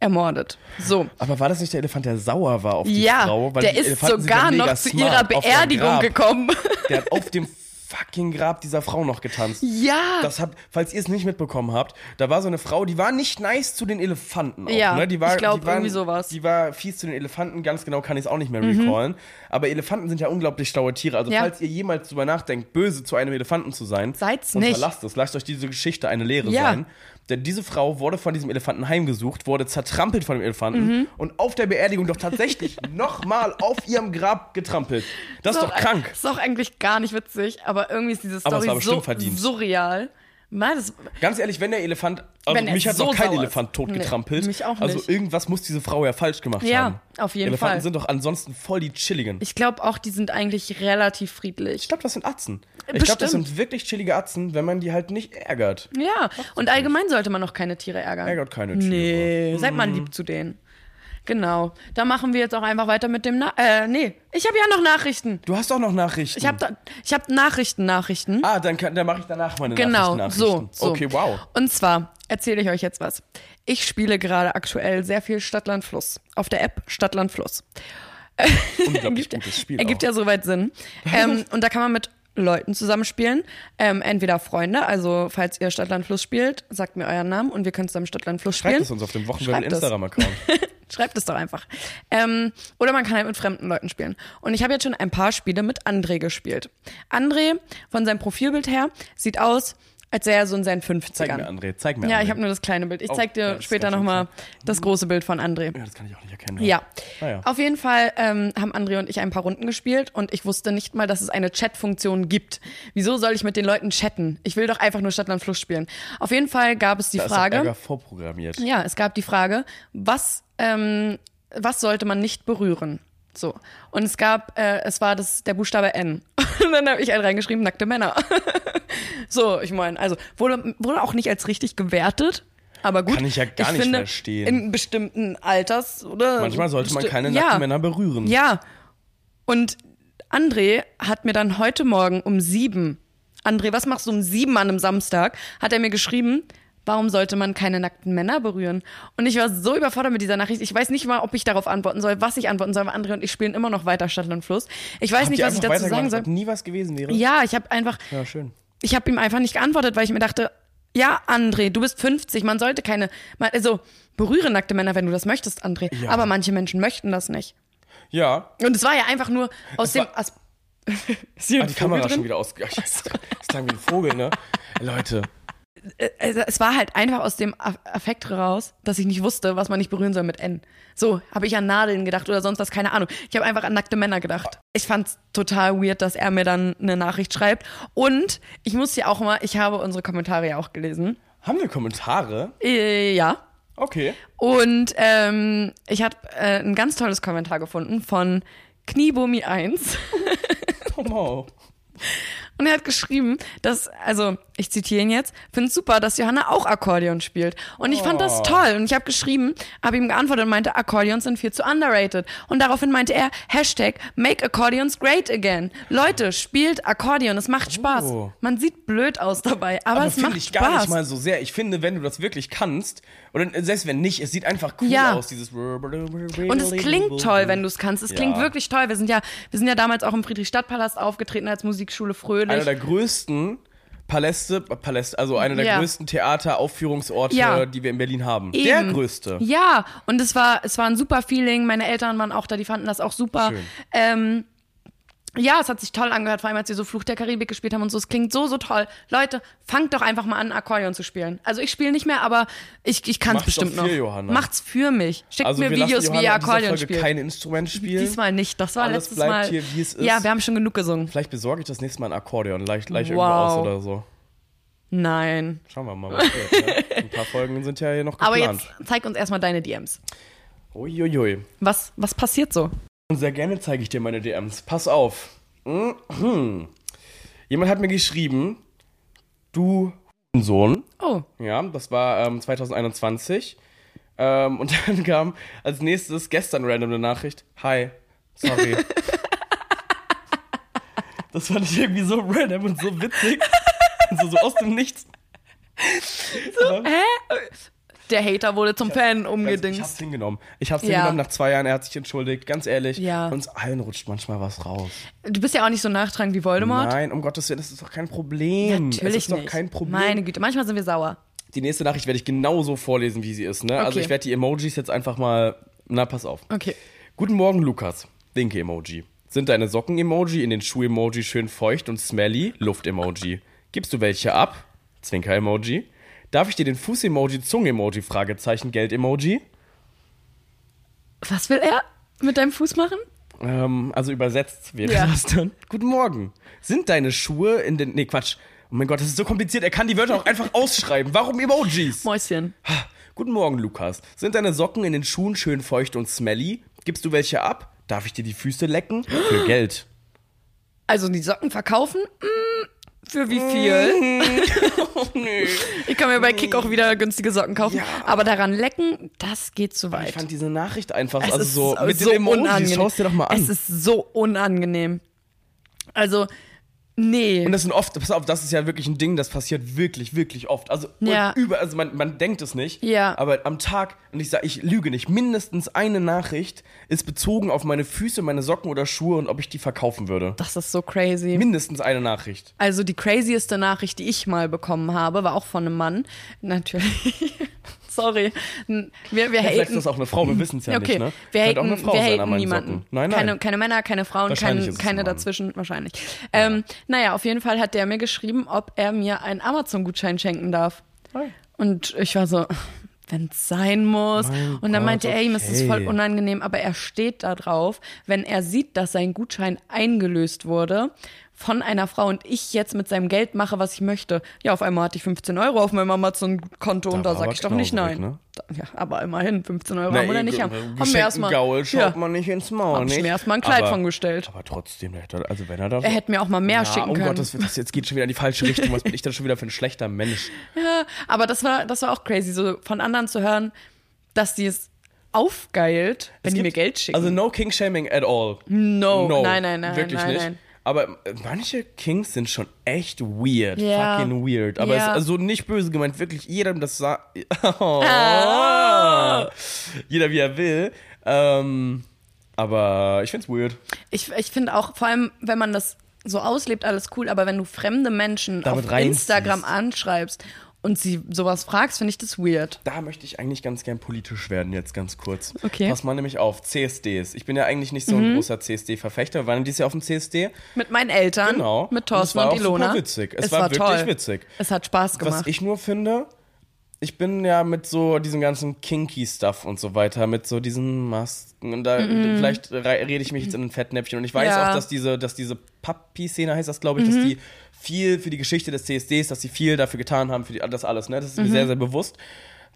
ermordet. So. Aber war das nicht der Elefant, der sauer war auf die Ja, Frau? Weil der ist ja sogar noch zu ihrer Beerdigung gekommen. Der hat auf dem fucking Grab dieser Frau noch getanzt. ja. Das habt, falls ihr es nicht mitbekommen habt, da war so eine Frau, die war nicht nice zu den Elefanten. Auch, Ja, ne? die war, ich glaub, die waren- irgendwie sowas. Die war fies zu den Elefanten, ganz genau kann ich es auch nicht mehr recallen. Aber Elefanten sind ja unglaublich schlaue Tiere. Also Ja. falls ihr jemals drüber nachdenkt, böse zu einem Elefanten zu sein, Seid's und nicht. verlasst es. Lasst euch diese Geschichte eine Lehre Ja. sein. Denn diese Frau wurde von diesem Elefanten heimgesucht, wurde zertrampelt von dem Elefanten Mhm. und auf der Beerdigung doch tatsächlich nochmal auf ihrem Grab getrampelt. Das ist doch krank. Ist doch eigentlich gar nicht witzig, aber irgendwie ist diese Story so surreal. Das, Ganz ehrlich, wenn der Elefant, also mich hat so noch kein. Elefant totgetrampelt. Nee, mich auch Also nicht. irgendwas muss diese Frau ja falsch gemacht Ja, haben. auf jeden Elefanten Fall. sind doch ansonsten voll die chilligen. Ich ich glaube auch, die sind eigentlich relativ friedlich. glaube, das sind Atzen. Ich glaube, das Bestimmt. sind wirklich chillige Atzen, wenn man die halt nicht ärgert. Ja, und allgemein sollte man noch keine Tiere ärgern. Ärgert keine Tiere. Nee, seid mal lieb zu denen. Genau. Da machen wir jetzt auch einfach weiter mit dem. Na äh, nee, ich habe ja noch Nachrichten. Du hast auch noch Nachrichten. Ich habe ich habe Nachrichten, Nachrichten. ah, dann, kann- dann mache ich danach meine genau, Nachrichten. so, Nachrichten. so. Okay, wow. Und zwar erzähle ich euch jetzt was. Ich spiele gerade aktuell sehr viel Stadtland Fluss auf der App Stadtland Fluss. Unglaublich Ergibt, gutes Spiel ergibt auch. ja soweit Sinn. ähm, und da kann man mit Leuten zusammenspielen. Ähm, entweder Freunde, also falls ihr Stadtland Fluss spielt, sagt mir euren Namen und wir können zusammen Stadtland Fluss spielen. Schreibt es uns auf dem es. Instagram-Account. Schreibt es doch einfach. Ähm, oder man kann halt mit fremden Leuten spielen. Und ich habe jetzt schon ein paar Spiele mit André gespielt. André, von seinem Profilbild her, sieht aus, als wäre er so in seinen 50ern. Zeig mir, André, zeig mir. Ja, André. ich habe nur das kleine Bild. Ich Oh, zeig dir ja, später nochmal das große Bild von André. Ja, das kann ich auch nicht erkennen. Ja. Ah, ja. Auf jeden Fall ähm, haben André und ich ein paar Runden gespielt und ich wusste nicht mal, dass es eine Chat-Funktion gibt. Wieso soll ich mit den Leuten chatten? Ich will doch einfach nur Stadtland Fluss spielen. Auf jeden Fall gab es die Da ist Frage. Ärger vorprogrammiert. Ja, es gab die Frage, was, ähm, was sollte man nicht berühren? So. Und es gab, äh, es war das, der Buchstabe N. Und dann habe ich halt reingeschrieben, nackte Männer. so, ich meine, also wurde, wurde auch nicht als richtig gewertet. Aber gut. Kann ich ja gar nicht finde, verstehen. In bestimmten Alters, oder? Manchmal sollte man keine ja, nackten Männer berühren. Ja. Und André hat mir dann heute Morgen um sieben, André, was machst du um sieben an einem Samstag? Hat er mir geschrieben, warum sollte man keine nackten Männer berühren? Und ich war so überfordert mit dieser Nachricht. Ich weiß nicht mal, ob ich darauf antworten soll, was ich antworten soll, weil André und ich spielen immer noch weiter Stadtland Fluss. Ich weiß Habt nicht, was ich dazu sagen soll. nie was gewesen wäre? Ja, ich habe einfach, Ja, schön. ich habe ihm einfach nicht geantwortet, weil ich mir dachte, ja, André, du bist 50, man sollte keine, also berühre nackte Männer, wenn du das möchtest, André. Ja. Aber manche Menschen möchten das nicht. Ja. Und es war ja einfach nur aus Es dem. war- As ist hier Ah, die Kamera drin? schon wieder aus. Ja, ich weiß, das klang wie ein Vogel, ne? Leute, es war halt einfach aus dem Aff- Affekt raus, dass ich nicht wusste, was man nicht berühren soll mit N. So, habe ich an Nadeln gedacht oder sonst was, keine Ahnung. Ich habe einfach an nackte Männer gedacht. Ich fand's total weird, dass er mir dann eine Nachricht schreibt. Und ich muss ja auch mal, ich habe unsere Kommentare ja auch gelesen. haben wir Kommentare? Äh, ja. Okay. Und ähm, ich habe äh, ein ganz tolles Kommentar gefunden von Kniebumi1. Oh no. Und er hat geschrieben, dass, also ich zitiere ihn jetzt, finde super, dass Johanna auch Akkordeon spielt. Und ich fand das Oh. toll. Und ich habe geschrieben, habe ihm geantwortet und meinte, Akkordeons sind viel zu underrated. Und daraufhin meinte er, Hashtag Make Accordions Great Again. Leute, spielt Akkordeon, es macht Spaß. Oh. Man sieht blöd aus dabei, aber, Aber es finde macht ich gar nicht Spaß. mal so sehr. Ich finde, wenn du das wirklich kannst, oder selbst wenn nicht, es sieht einfach cool Ja. aus, dieses. Und es klingt toll, wenn du es kannst. Es klingt Ja. wirklich toll. Wir sind ja, wir sind ja damals auch im Friedrichstadtpalast aufgetreten als Musikschule Fröhlich. Einer der größten Paläste, Paläste, also einer der Ja. größten Theateraufführungsorte, Ja. die wir in Berlin haben. Eben. Der größte. Ja, und es war, es war ein super Feeling. Meine Eltern waren auch da, die fanden das auch super. Schön. Ähm, Ja, es hat sich toll angehört, vor allem als wir so Fluch der Karibik gespielt haben und so. Es klingt so, so toll. Leute, fangt doch einfach mal an, Akkordeon zu spielen. Also ich spiele nicht mehr, aber ich, ich kann es bestimmt für noch. Johanna. Macht's für mich. Schickt Also mir Videos, wie ihr Akkordeon Folge spielt. kein Instrument spielen. Diesmal nicht. Das war Alles letztes bleibt Mal. hier, wie es ist. Ja, wir haben schon genug gesungen. Vielleicht besorge ich das nächste Mal ein Akkordeon, leicht, leicht irgendwo Wow. aus oder so. Nein. Schauen wir mal, was wird. Ne? Ein paar Folgen sind ja hier noch Aber geplant. jetzt zeig uns erstmal deine DMs. Uiuiui. Was, was passiert so? Und sehr gerne zeige ich dir meine DMs. Pass auf. Mhm. Jemand hat mir geschrieben, du Sohn. Oh, Ja, das war ähm, 2021. Ähm, und dann kam als nächstes gestern random eine Nachricht. Hi, sorry. das fand ich irgendwie so random und so witzig. Und so, so aus dem Nichts. So, der Hater wurde zum Fan ich hab's hingenommen. Ich hab's Ja. hingenommen nach zwei Jahren. Er hat sich entschuldigt. Ganz ehrlich, Ja. uns allen rutscht manchmal was raus. Du bist ja auch nicht so nachtragend wie Voldemort. Nein, um Gottes Willen, das ist doch kein Problem. Natürlich es ist doch nicht. kein Problem. Meine Güte, manchmal sind wir sauer. Die nächste Nachricht werde ich genauso vorlesen, wie sie ist. Ne? Also Okay. ich werde die Emojis jetzt einfach mal. Na, pass auf. Okay. Guten Morgen, Lukas. Winke-Emoji. Sind deine Socken-Emoji in den Schuh-Emoji schön feucht und smelly? Luft-Emoji. Gibst du welche ab? Zwinker-Emoji. Darf ich dir den Fuß-Emoji, Zunge-Emoji, Fragezeichen, Geld-Emoji? Was will er mit deinem Fuß machen? Ähm, also übersetzt wäre Ja. das dann. Guten Morgen. Sind deine Schuhe in den. Nee, Quatsch. Oh mein Gott, das ist so kompliziert. Er kann die Wörter auch einfach ausschreiben. Warum Emojis? Mäuschen. Guten Morgen, Lukas. Sind deine Socken in den Schuhen schön feucht und smelly? Gibst du welche ab? Darf ich dir die Füße lecken? Für Geld. Also die Socken verkaufen? Mm, für wie viel? Ich kann mir bei Kick auch wieder günstige Socken kaufen. Ja. Aber daran lecken, das geht zu weit. Ich fand diese Nachricht einfach, es also so mit so den Emojis, unangenehm. schau dir doch mal an. Es ist so unangenehm. Also, nee. und das sind oft, pass auf, das ist ja wirklich ein Ding, das passiert wirklich, wirklich oft. Also Ja. über, also man, man denkt es nicht, Ja. aber am Tag, und ich sage, ich lüge nicht, mindestens eine Nachricht ist bezogen auf meine Füße, meine Socken oder Schuhe und ob ich die verkaufen würde. das ist so crazy. Mindestens eine Nachricht. Also die crazieste Nachricht, die ich mal bekommen habe, war auch von einem Mann. Natürlich. Sorry. Wir, wir Vielleicht haten. ist das auch eine Frau, wir wissen es ja okay, nicht, ne? wir haten, auch eine Frau wir sein an niemanden. Socken. Nein, nein. Keine, keine Männer, keine Frauen, kein, keine dazwischen, wahrscheinlich. Ähm, naja, auf jeden Fall hat der mir geschrieben, ob er mir einen Amazon-Gutschein schenken darf. Und ich war so, wenn es sein muss. Mein und dann Gott, meinte er, ihm ist es voll unangenehm, aber er steht da drauf, wenn er sieht, dass sein Gutschein eingelöst wurde von einer Frau und ich jetzt mit seinem Geld mache, was ich möchte. Ja, auf einmal hatte ich 15 Euro auf meinem Amazon-Konto und da war sag aber ich doch nicht nein. ne? Da, ja, aber immerhin, 15 Euro Na, haben wir nicht haben. äh, Haben wir erstmal. Gaul schaut Ja. man nicht ins Maul, Hab ich mir erstmal ein Kleid aber, von gestellt. Aber trotzdem, also wenn er da Er hätte mir auch mal mehr ja, schicken oh können. Gott, das, das jetzt geht schon wieder in die falsche Richtung. Was bin ich denn schon wieder für ein schlechter Mensch? Ja, aber das war, das war auch crazy, so von anderen zu hören, dass die es aufgeilt, wenn Es die mir gibt- Geld schicken. Also no King Shaming at all. no. No, nein, nein, nein, wirklich nein, nicht. nein. Aber äh, manche Kings sind schon echt weird. Ja. Fucking weird. Aber es, also nicht böse gemeint, wirklich jedem das sagt. Oh. Ah. Jeder wie er will. Ähm, aber ich find's weird. Ich, ich finde auch, vor allem, wenn man das so auslebt, alles cool, aber wenn du fremde Menschen Damit auf. Instagram anschreibst und sie sowas fragst, finde ich das weird. Da möchte ich eigentlich ganz gern politisch werden, jetzt ganz kurz. Okay. Pass mal nämlich auf, CSDs. Ich bin ja eigentlich nicht so ein Mhm. großer CSD-Verfechter. Wir waren dieses Jahr auf dem CSD. Mit meinen Eltern, Genau. mit Und Thorsten es war und, Ilona. super witzig. Es Es, war war, wirklich witzig. Es hat Spaß gemacht. Was ich nur finde, ich bin ja mit so diesem ganzen Kinky-Stuff und so weiter, mit so diesen Masken und da vielleicht rei- rede ich mich jetzt in ein Fettnäpfchen und ich weiß Mhm. Ja. Mhm. auch, dass diese, dass diese Papi-Szene heißt das, glaube ich, dass die viel für die Geschichte des CSDs, dass sie viel dafür getan haben, für die, das alles, ne? Das ist Mhm. mir sehr, sehr bewusst.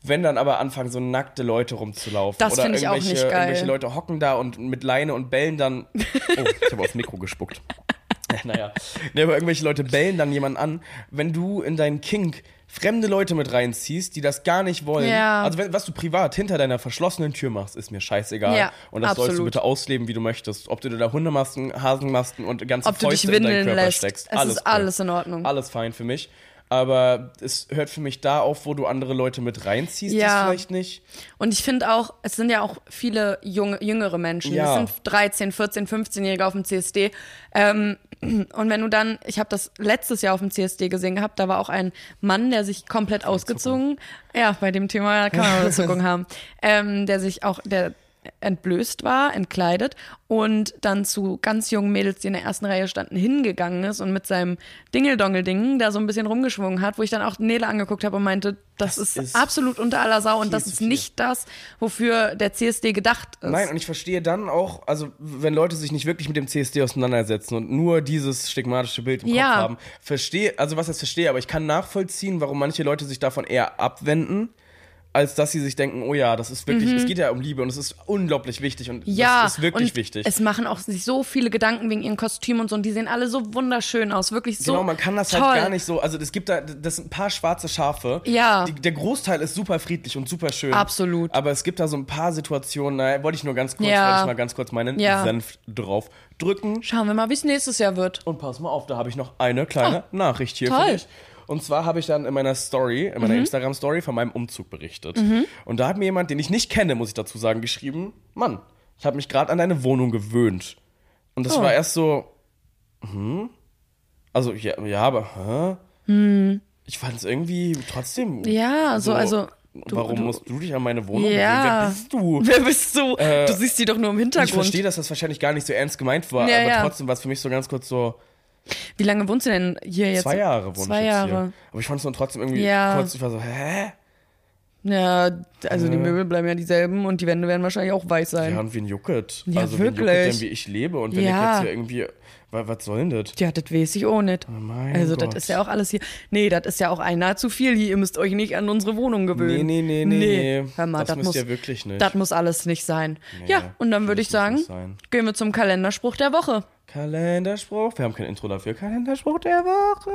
Wenn dann aber anfangen, so nackte Leute rumzulaufen. Das oder irgendwelche, nicht geil. irgendwelche Leute hocken da und mit Leine und bellen dann. Oh, ich habe aufs Mikro gespuckt. naja. Nee, aber irgendwelche Leute bellen dann jemanden an. Wenn du in deinen Kink fremde Leute mit reinziehst, die das gar nicht wollen. Ja. Also wenn, was du privat hinter deiner verschlossenen Tür machst, ist mir scheißegal. Ja, und das sollst du absolut. bitte ausleben, wie du möchtest. Ob du dir da Hundemasken, Hasenmasken und ganze Ob du dich Fäuste in deinen Körper lässt. steckst. Es ist cool. alles in Ordnung. Alles fein für mich. Aber es hört für mich da auf, wo du andere Leute mit reinziehst, Ja. das vielleicht nicht. Und ich finde auch, es sind ja auch viele junge, jüngere Menschen. Ja. Es sind 13, 14, 15-Jährige auf dem CSD. Ähm, und wenn du dann, ich habe das letztes Jahr auf dem CSD gesehen gehabt, da war auch ein Mann, der sich komplett ausgezogen, ja, bei dem Thema kann man Zuckung haben, ähm, der sich auch, der entblößt war, entkleidet und dann zu ganz jungen Mädels, die in der ersten Reihe standen, hingegangen ist und mit seinem Dingeldongel-Ding da so ein bisschen rumgeschwungen hat, wo ich dann auch Nele angeguckt habe und meinte, das, Das ist, ist absolut unter aller Sau und das ist nicht das, wofür der CSD gedacht ist. Nein, und ich verstehe dann auch, also wenn Leute sich nicht wirklich mit dem CSD auseinandersetzen und nur dieses stigmatische Bild im Ja. Kopf haben, verstehe, also was ich verstehe, aber ich kann nachvollziehen, warum manche Leute sich davon eher abwenden, als dass sie sich denken, oh ja, das ist wirklich, es geht ja um Liebe und es ist unglaublich wichtig und Mhm. ja, das ist wirklich wichtig. Es machen auch sich so viele Gedanken wegen ihren Kostümen und so und die sehen alle so wunderschön aus, wirklich so Genau, man kann das toll. halt gar nicht so. Also es gibt da, das sind ein paar schwarze Schafe. Ja. Die, der Großteil ist super friedlich und super schön. Absolut. Aber es gibt da so ein paar Situationen, naja, wollte ich nur ganz kurz, Ja. wollte ich mal ganz kurz meinen Ja. Senf drauf drücken. Schauen wir mal, wie es nächstes Jahr wird. Und pass mal auf, da habe ich noch eine kleine Nachricht hier Oh, toll. Mhm. für dich. Und zwar habe ich dann in meiner Story, in meiner Instagram-Story von meinem Umzug berichtet. Und da hat mir jemand, den ich nicht kenne, muss ich dazu sagen, geschrieben, Mann, ich habe mich gerade an deine Wohnung gewöhnt. Und das Oh. war erst so, hm? Also, ja, ja aber, hä? Ich fand es irgendwie trotzdem. Hm. Ja, so, also, du- warum du- musst du dich an meine Wohnung Ja. gewöhnen? Wer bist du? Wer bist du? Äh, du siehst die doch nur im Ich Hintergrund. verstehe, dass das wahrscheinlich gar nicht so ernst gemeint war, Ja, aber ja. trotzdem war es für mich so ganz kurz so, Wie lange wohnst du denn hier jetzt? Zwei Jahre wohne Zwei ich jetzt Jahre. hier. Aber ich fand es dann trotzdem irgendwie Ja. kurz, ich war so, hä? Ja, also die. Möbel bleiben ja dieselben und die Wände werden wahrscheinlich auch weiß sein. Ja, und wen jucket? Ja, also wen jucket wirklich. denn, wie ich lebe? Und wenn Ja. ich jetzt hier irgendwie, was, was soll denn das? Ja, das weiß ich auch nicht. Oh also, Gott. das ist ja auch alles hier. Nee, das ist ja auch einer zu viel hier. Ihr müsst euch nicht an unsere Wohnung gewöhnen. Nee, nee, nee, nee, nee. Hör mal, Das das, müsst muss, ihr wirklich nicht. Das muss alles nicht sein. Nee, ja, und dann würde ich sagen, gehen wir zum Kalenderspruch der Woche. Kalenderspruch? Wir haben kein Intro dafür. Kalenderspruch der Woche.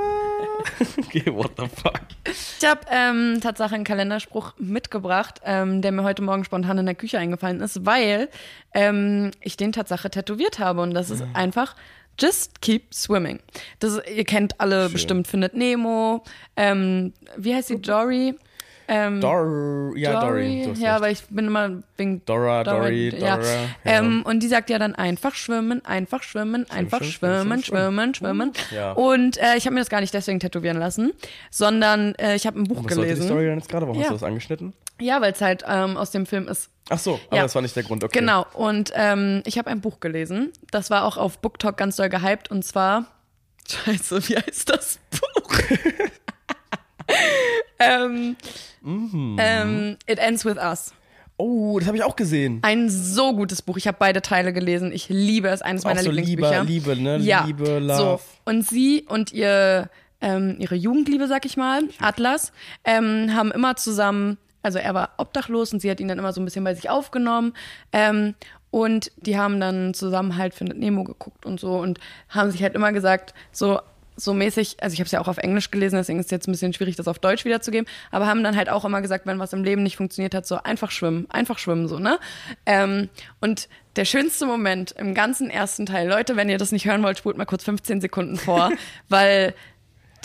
okay, what the fuck? Ich habe ähm, Tatsache einen Kalenderspruch mitgebracht, ähm, der mir heute Morgen spontan in der Küche eingefallen ist, weil ähm, ich den Tatsache tätowiert habe. Und das ist Mhm. einfach Just keep swimming. Das ihr kennt alle bestimmt Findet Nemo. Ähm, wie heißt sie? Dory? Ähm, Dor ja, Dory. hast ja, aber ich bin immer wegen Dora, Dory, ja. Dora. Ja. Ähm, und die sagt ja dann einfach schwimmen, einfach schwimmen, einfach schwimmen, schwimmen, schwimmen, schwimmen. Ja. Und äh, ich habe mir das gar nicht deswegen tätowieren lassen, sondern äh, ich habe ein Buch Was sollte die gelesen. Story denn jetzt gerade? Warum Ja. hast du das angeschnitten? Ja, weil es halt ähm, aus dem Film ist. Ach so, aber Ja. das war nicht der Grund. Okay. Genau. Und ähm, ich habe ein Buch gelesen. Das war auch auf BookTok ganz doll gehypt. Und zwar, scheiße, wie heißt das Buch? ähm, Mhm. ähm, It Ends With Us. Oh, das habe ich auch gesehen. Ein so gutes Buch. Ich habe beide Teile gelesen. Ich liebe es. Eines Auch meiner so Lieblingsbücher. Liebe, Liebe, ne? Ja. Liebe, Love. So. Und sie und ihr, ähm, ihre Jugendliebe, sag ich mal, Atlas, ähm, haben immer zusammen, also er war obdachlos und sie hat ihn dann immer so ein bisschen bei sich aufgenommen. Ähm, und die haben dann zusammen halt Findet Nemo geguckt und so und haben sich halt immer gesagt, so so mäßig, also ich habe es ja auch auf Englisch gelesen, deswegen ist es jetzt ein bisschen schwierig, das auf Deutsch wiederzugeben, aber haben dann halt auch immer gesagt, wenn was im Leben nicht funktioniert hat, so einfach schwimmen, einfach schwimmen, so, ne? Ähm, und der schönste Moment im ganzen ersten Teil, Leute, wenn ihr das nicht hören wollt, spult mal kurz 15 Sekunden vor, weil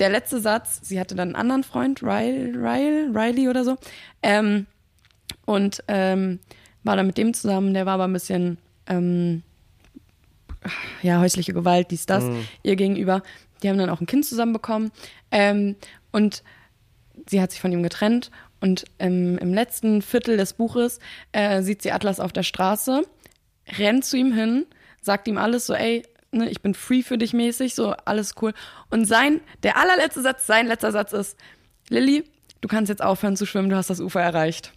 der letzte Satz, sie hatte dann einen anderen Freund, Riley, Riley, Riley oder so, ähm, und ähm, war dann mit dem zusammen, der war aber ein bisschen, ähm, ja, häusliche Gewalt, dies, das, ihr gegenüber. Die haben dann auch ein Kind zusammen bekommen. Ähm, und sie hat sich von ihm getrennt. Und im letzten Viertel des Buches äh, sieht sie Atlas auf der Straße, rennt zu ihm hin, sagt ihm alles so, ey, ne, ich bin free für dich mäßig, so alles cool. Und sein, der allerletzte Satz, sein letzter Satz ist, Lilly, du kannst jetzt aufhören zu schwimmen, du hast das Ufer erreicht.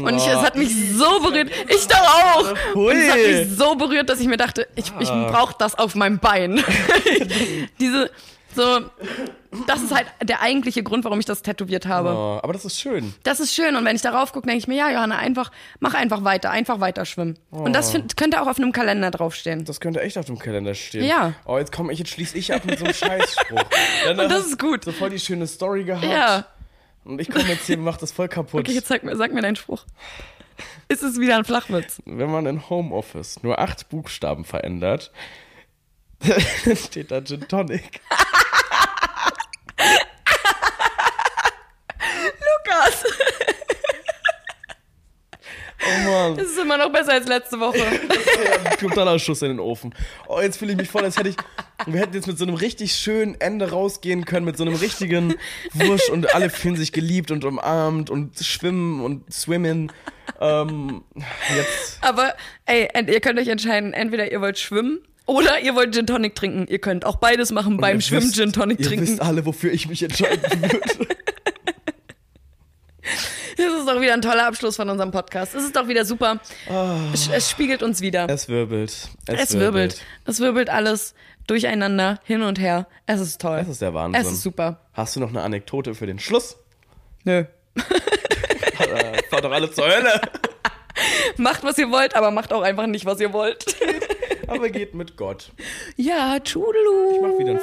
Und ich, es hat mich so berührt. Ich doch auch. Und es hat mich so berührt, dass ich mir dachte, ich, ich brauche das auf meinem Bein. Diese, so, das ist halt der eigentliche Grund, warum ich das tätowiert habe. Oh, aber das ist schön. Das ist schön. Und wenn ich darauf gucke, denke ich mir, ja, Johanna, einfach, mach einfach weiter, einfach weiter schwimmen. Und das find, könnte auch auf einem Kalender draufstehen. Das könnte echt auf dem Kalender stehen. Ja. Oh, jetzt komm ich, jetzt schließe ich ab mit so einem Scheißspruch. Dann Und das ist gut. So voll die schöne Story gehabt. Ja. Und ich komme jetzt hier und mach das voll kaputt. Okay, jetzt sag mir, sag mir deinen Spruch. Ist es wieder ein Flachwitz? Wenn man in Homeoffice nur acht Buchstaben verändert, dann steht da Gin Tonic. Oh Mann. Das ist immer noch besser als letzte Woche. Totaler Schuss in den Ofen. Oh, jetzt fühle ich mich voll, als hätte ich, Und wir hätten jetzt mit so einem richtig schönen Ende rausgehen können, mit so einem richtigen Wusch und alle fühlen sich geliebt und umarmt und schwimmen und swimmen. Ähm, jetzt. Aber ey, ihr könnt euch entscheiden, entweder ihr wollt schwimmen oder ihr wollt Gin Tonic trinken. Ihr könnt auch beides machen beim ihr Schwimmen wisst- Gin Tonic Ihr trinken. wisst alle, wofür ich mich entscheiden würde. Das ist doch wieder ein toller Abschluss von unserem Podcast. Es ist doch wieder super. Es, es spiegelt uns wieder. Es wirbelt. Es wirbelt. Es wirbelt alles durcheinander, hin und her. Es ist toll. Das ist der Wahnsinn. Es ist super. Hast du noch eine Anekdote für den Schluss? Nö. Fahrt doch alle zur Hölle. Macht, was ihr wollt, aber macht auch einfach nicht, was ihr wollt. Aber geht mit Gott. Ja, tschudelu. Mach wieder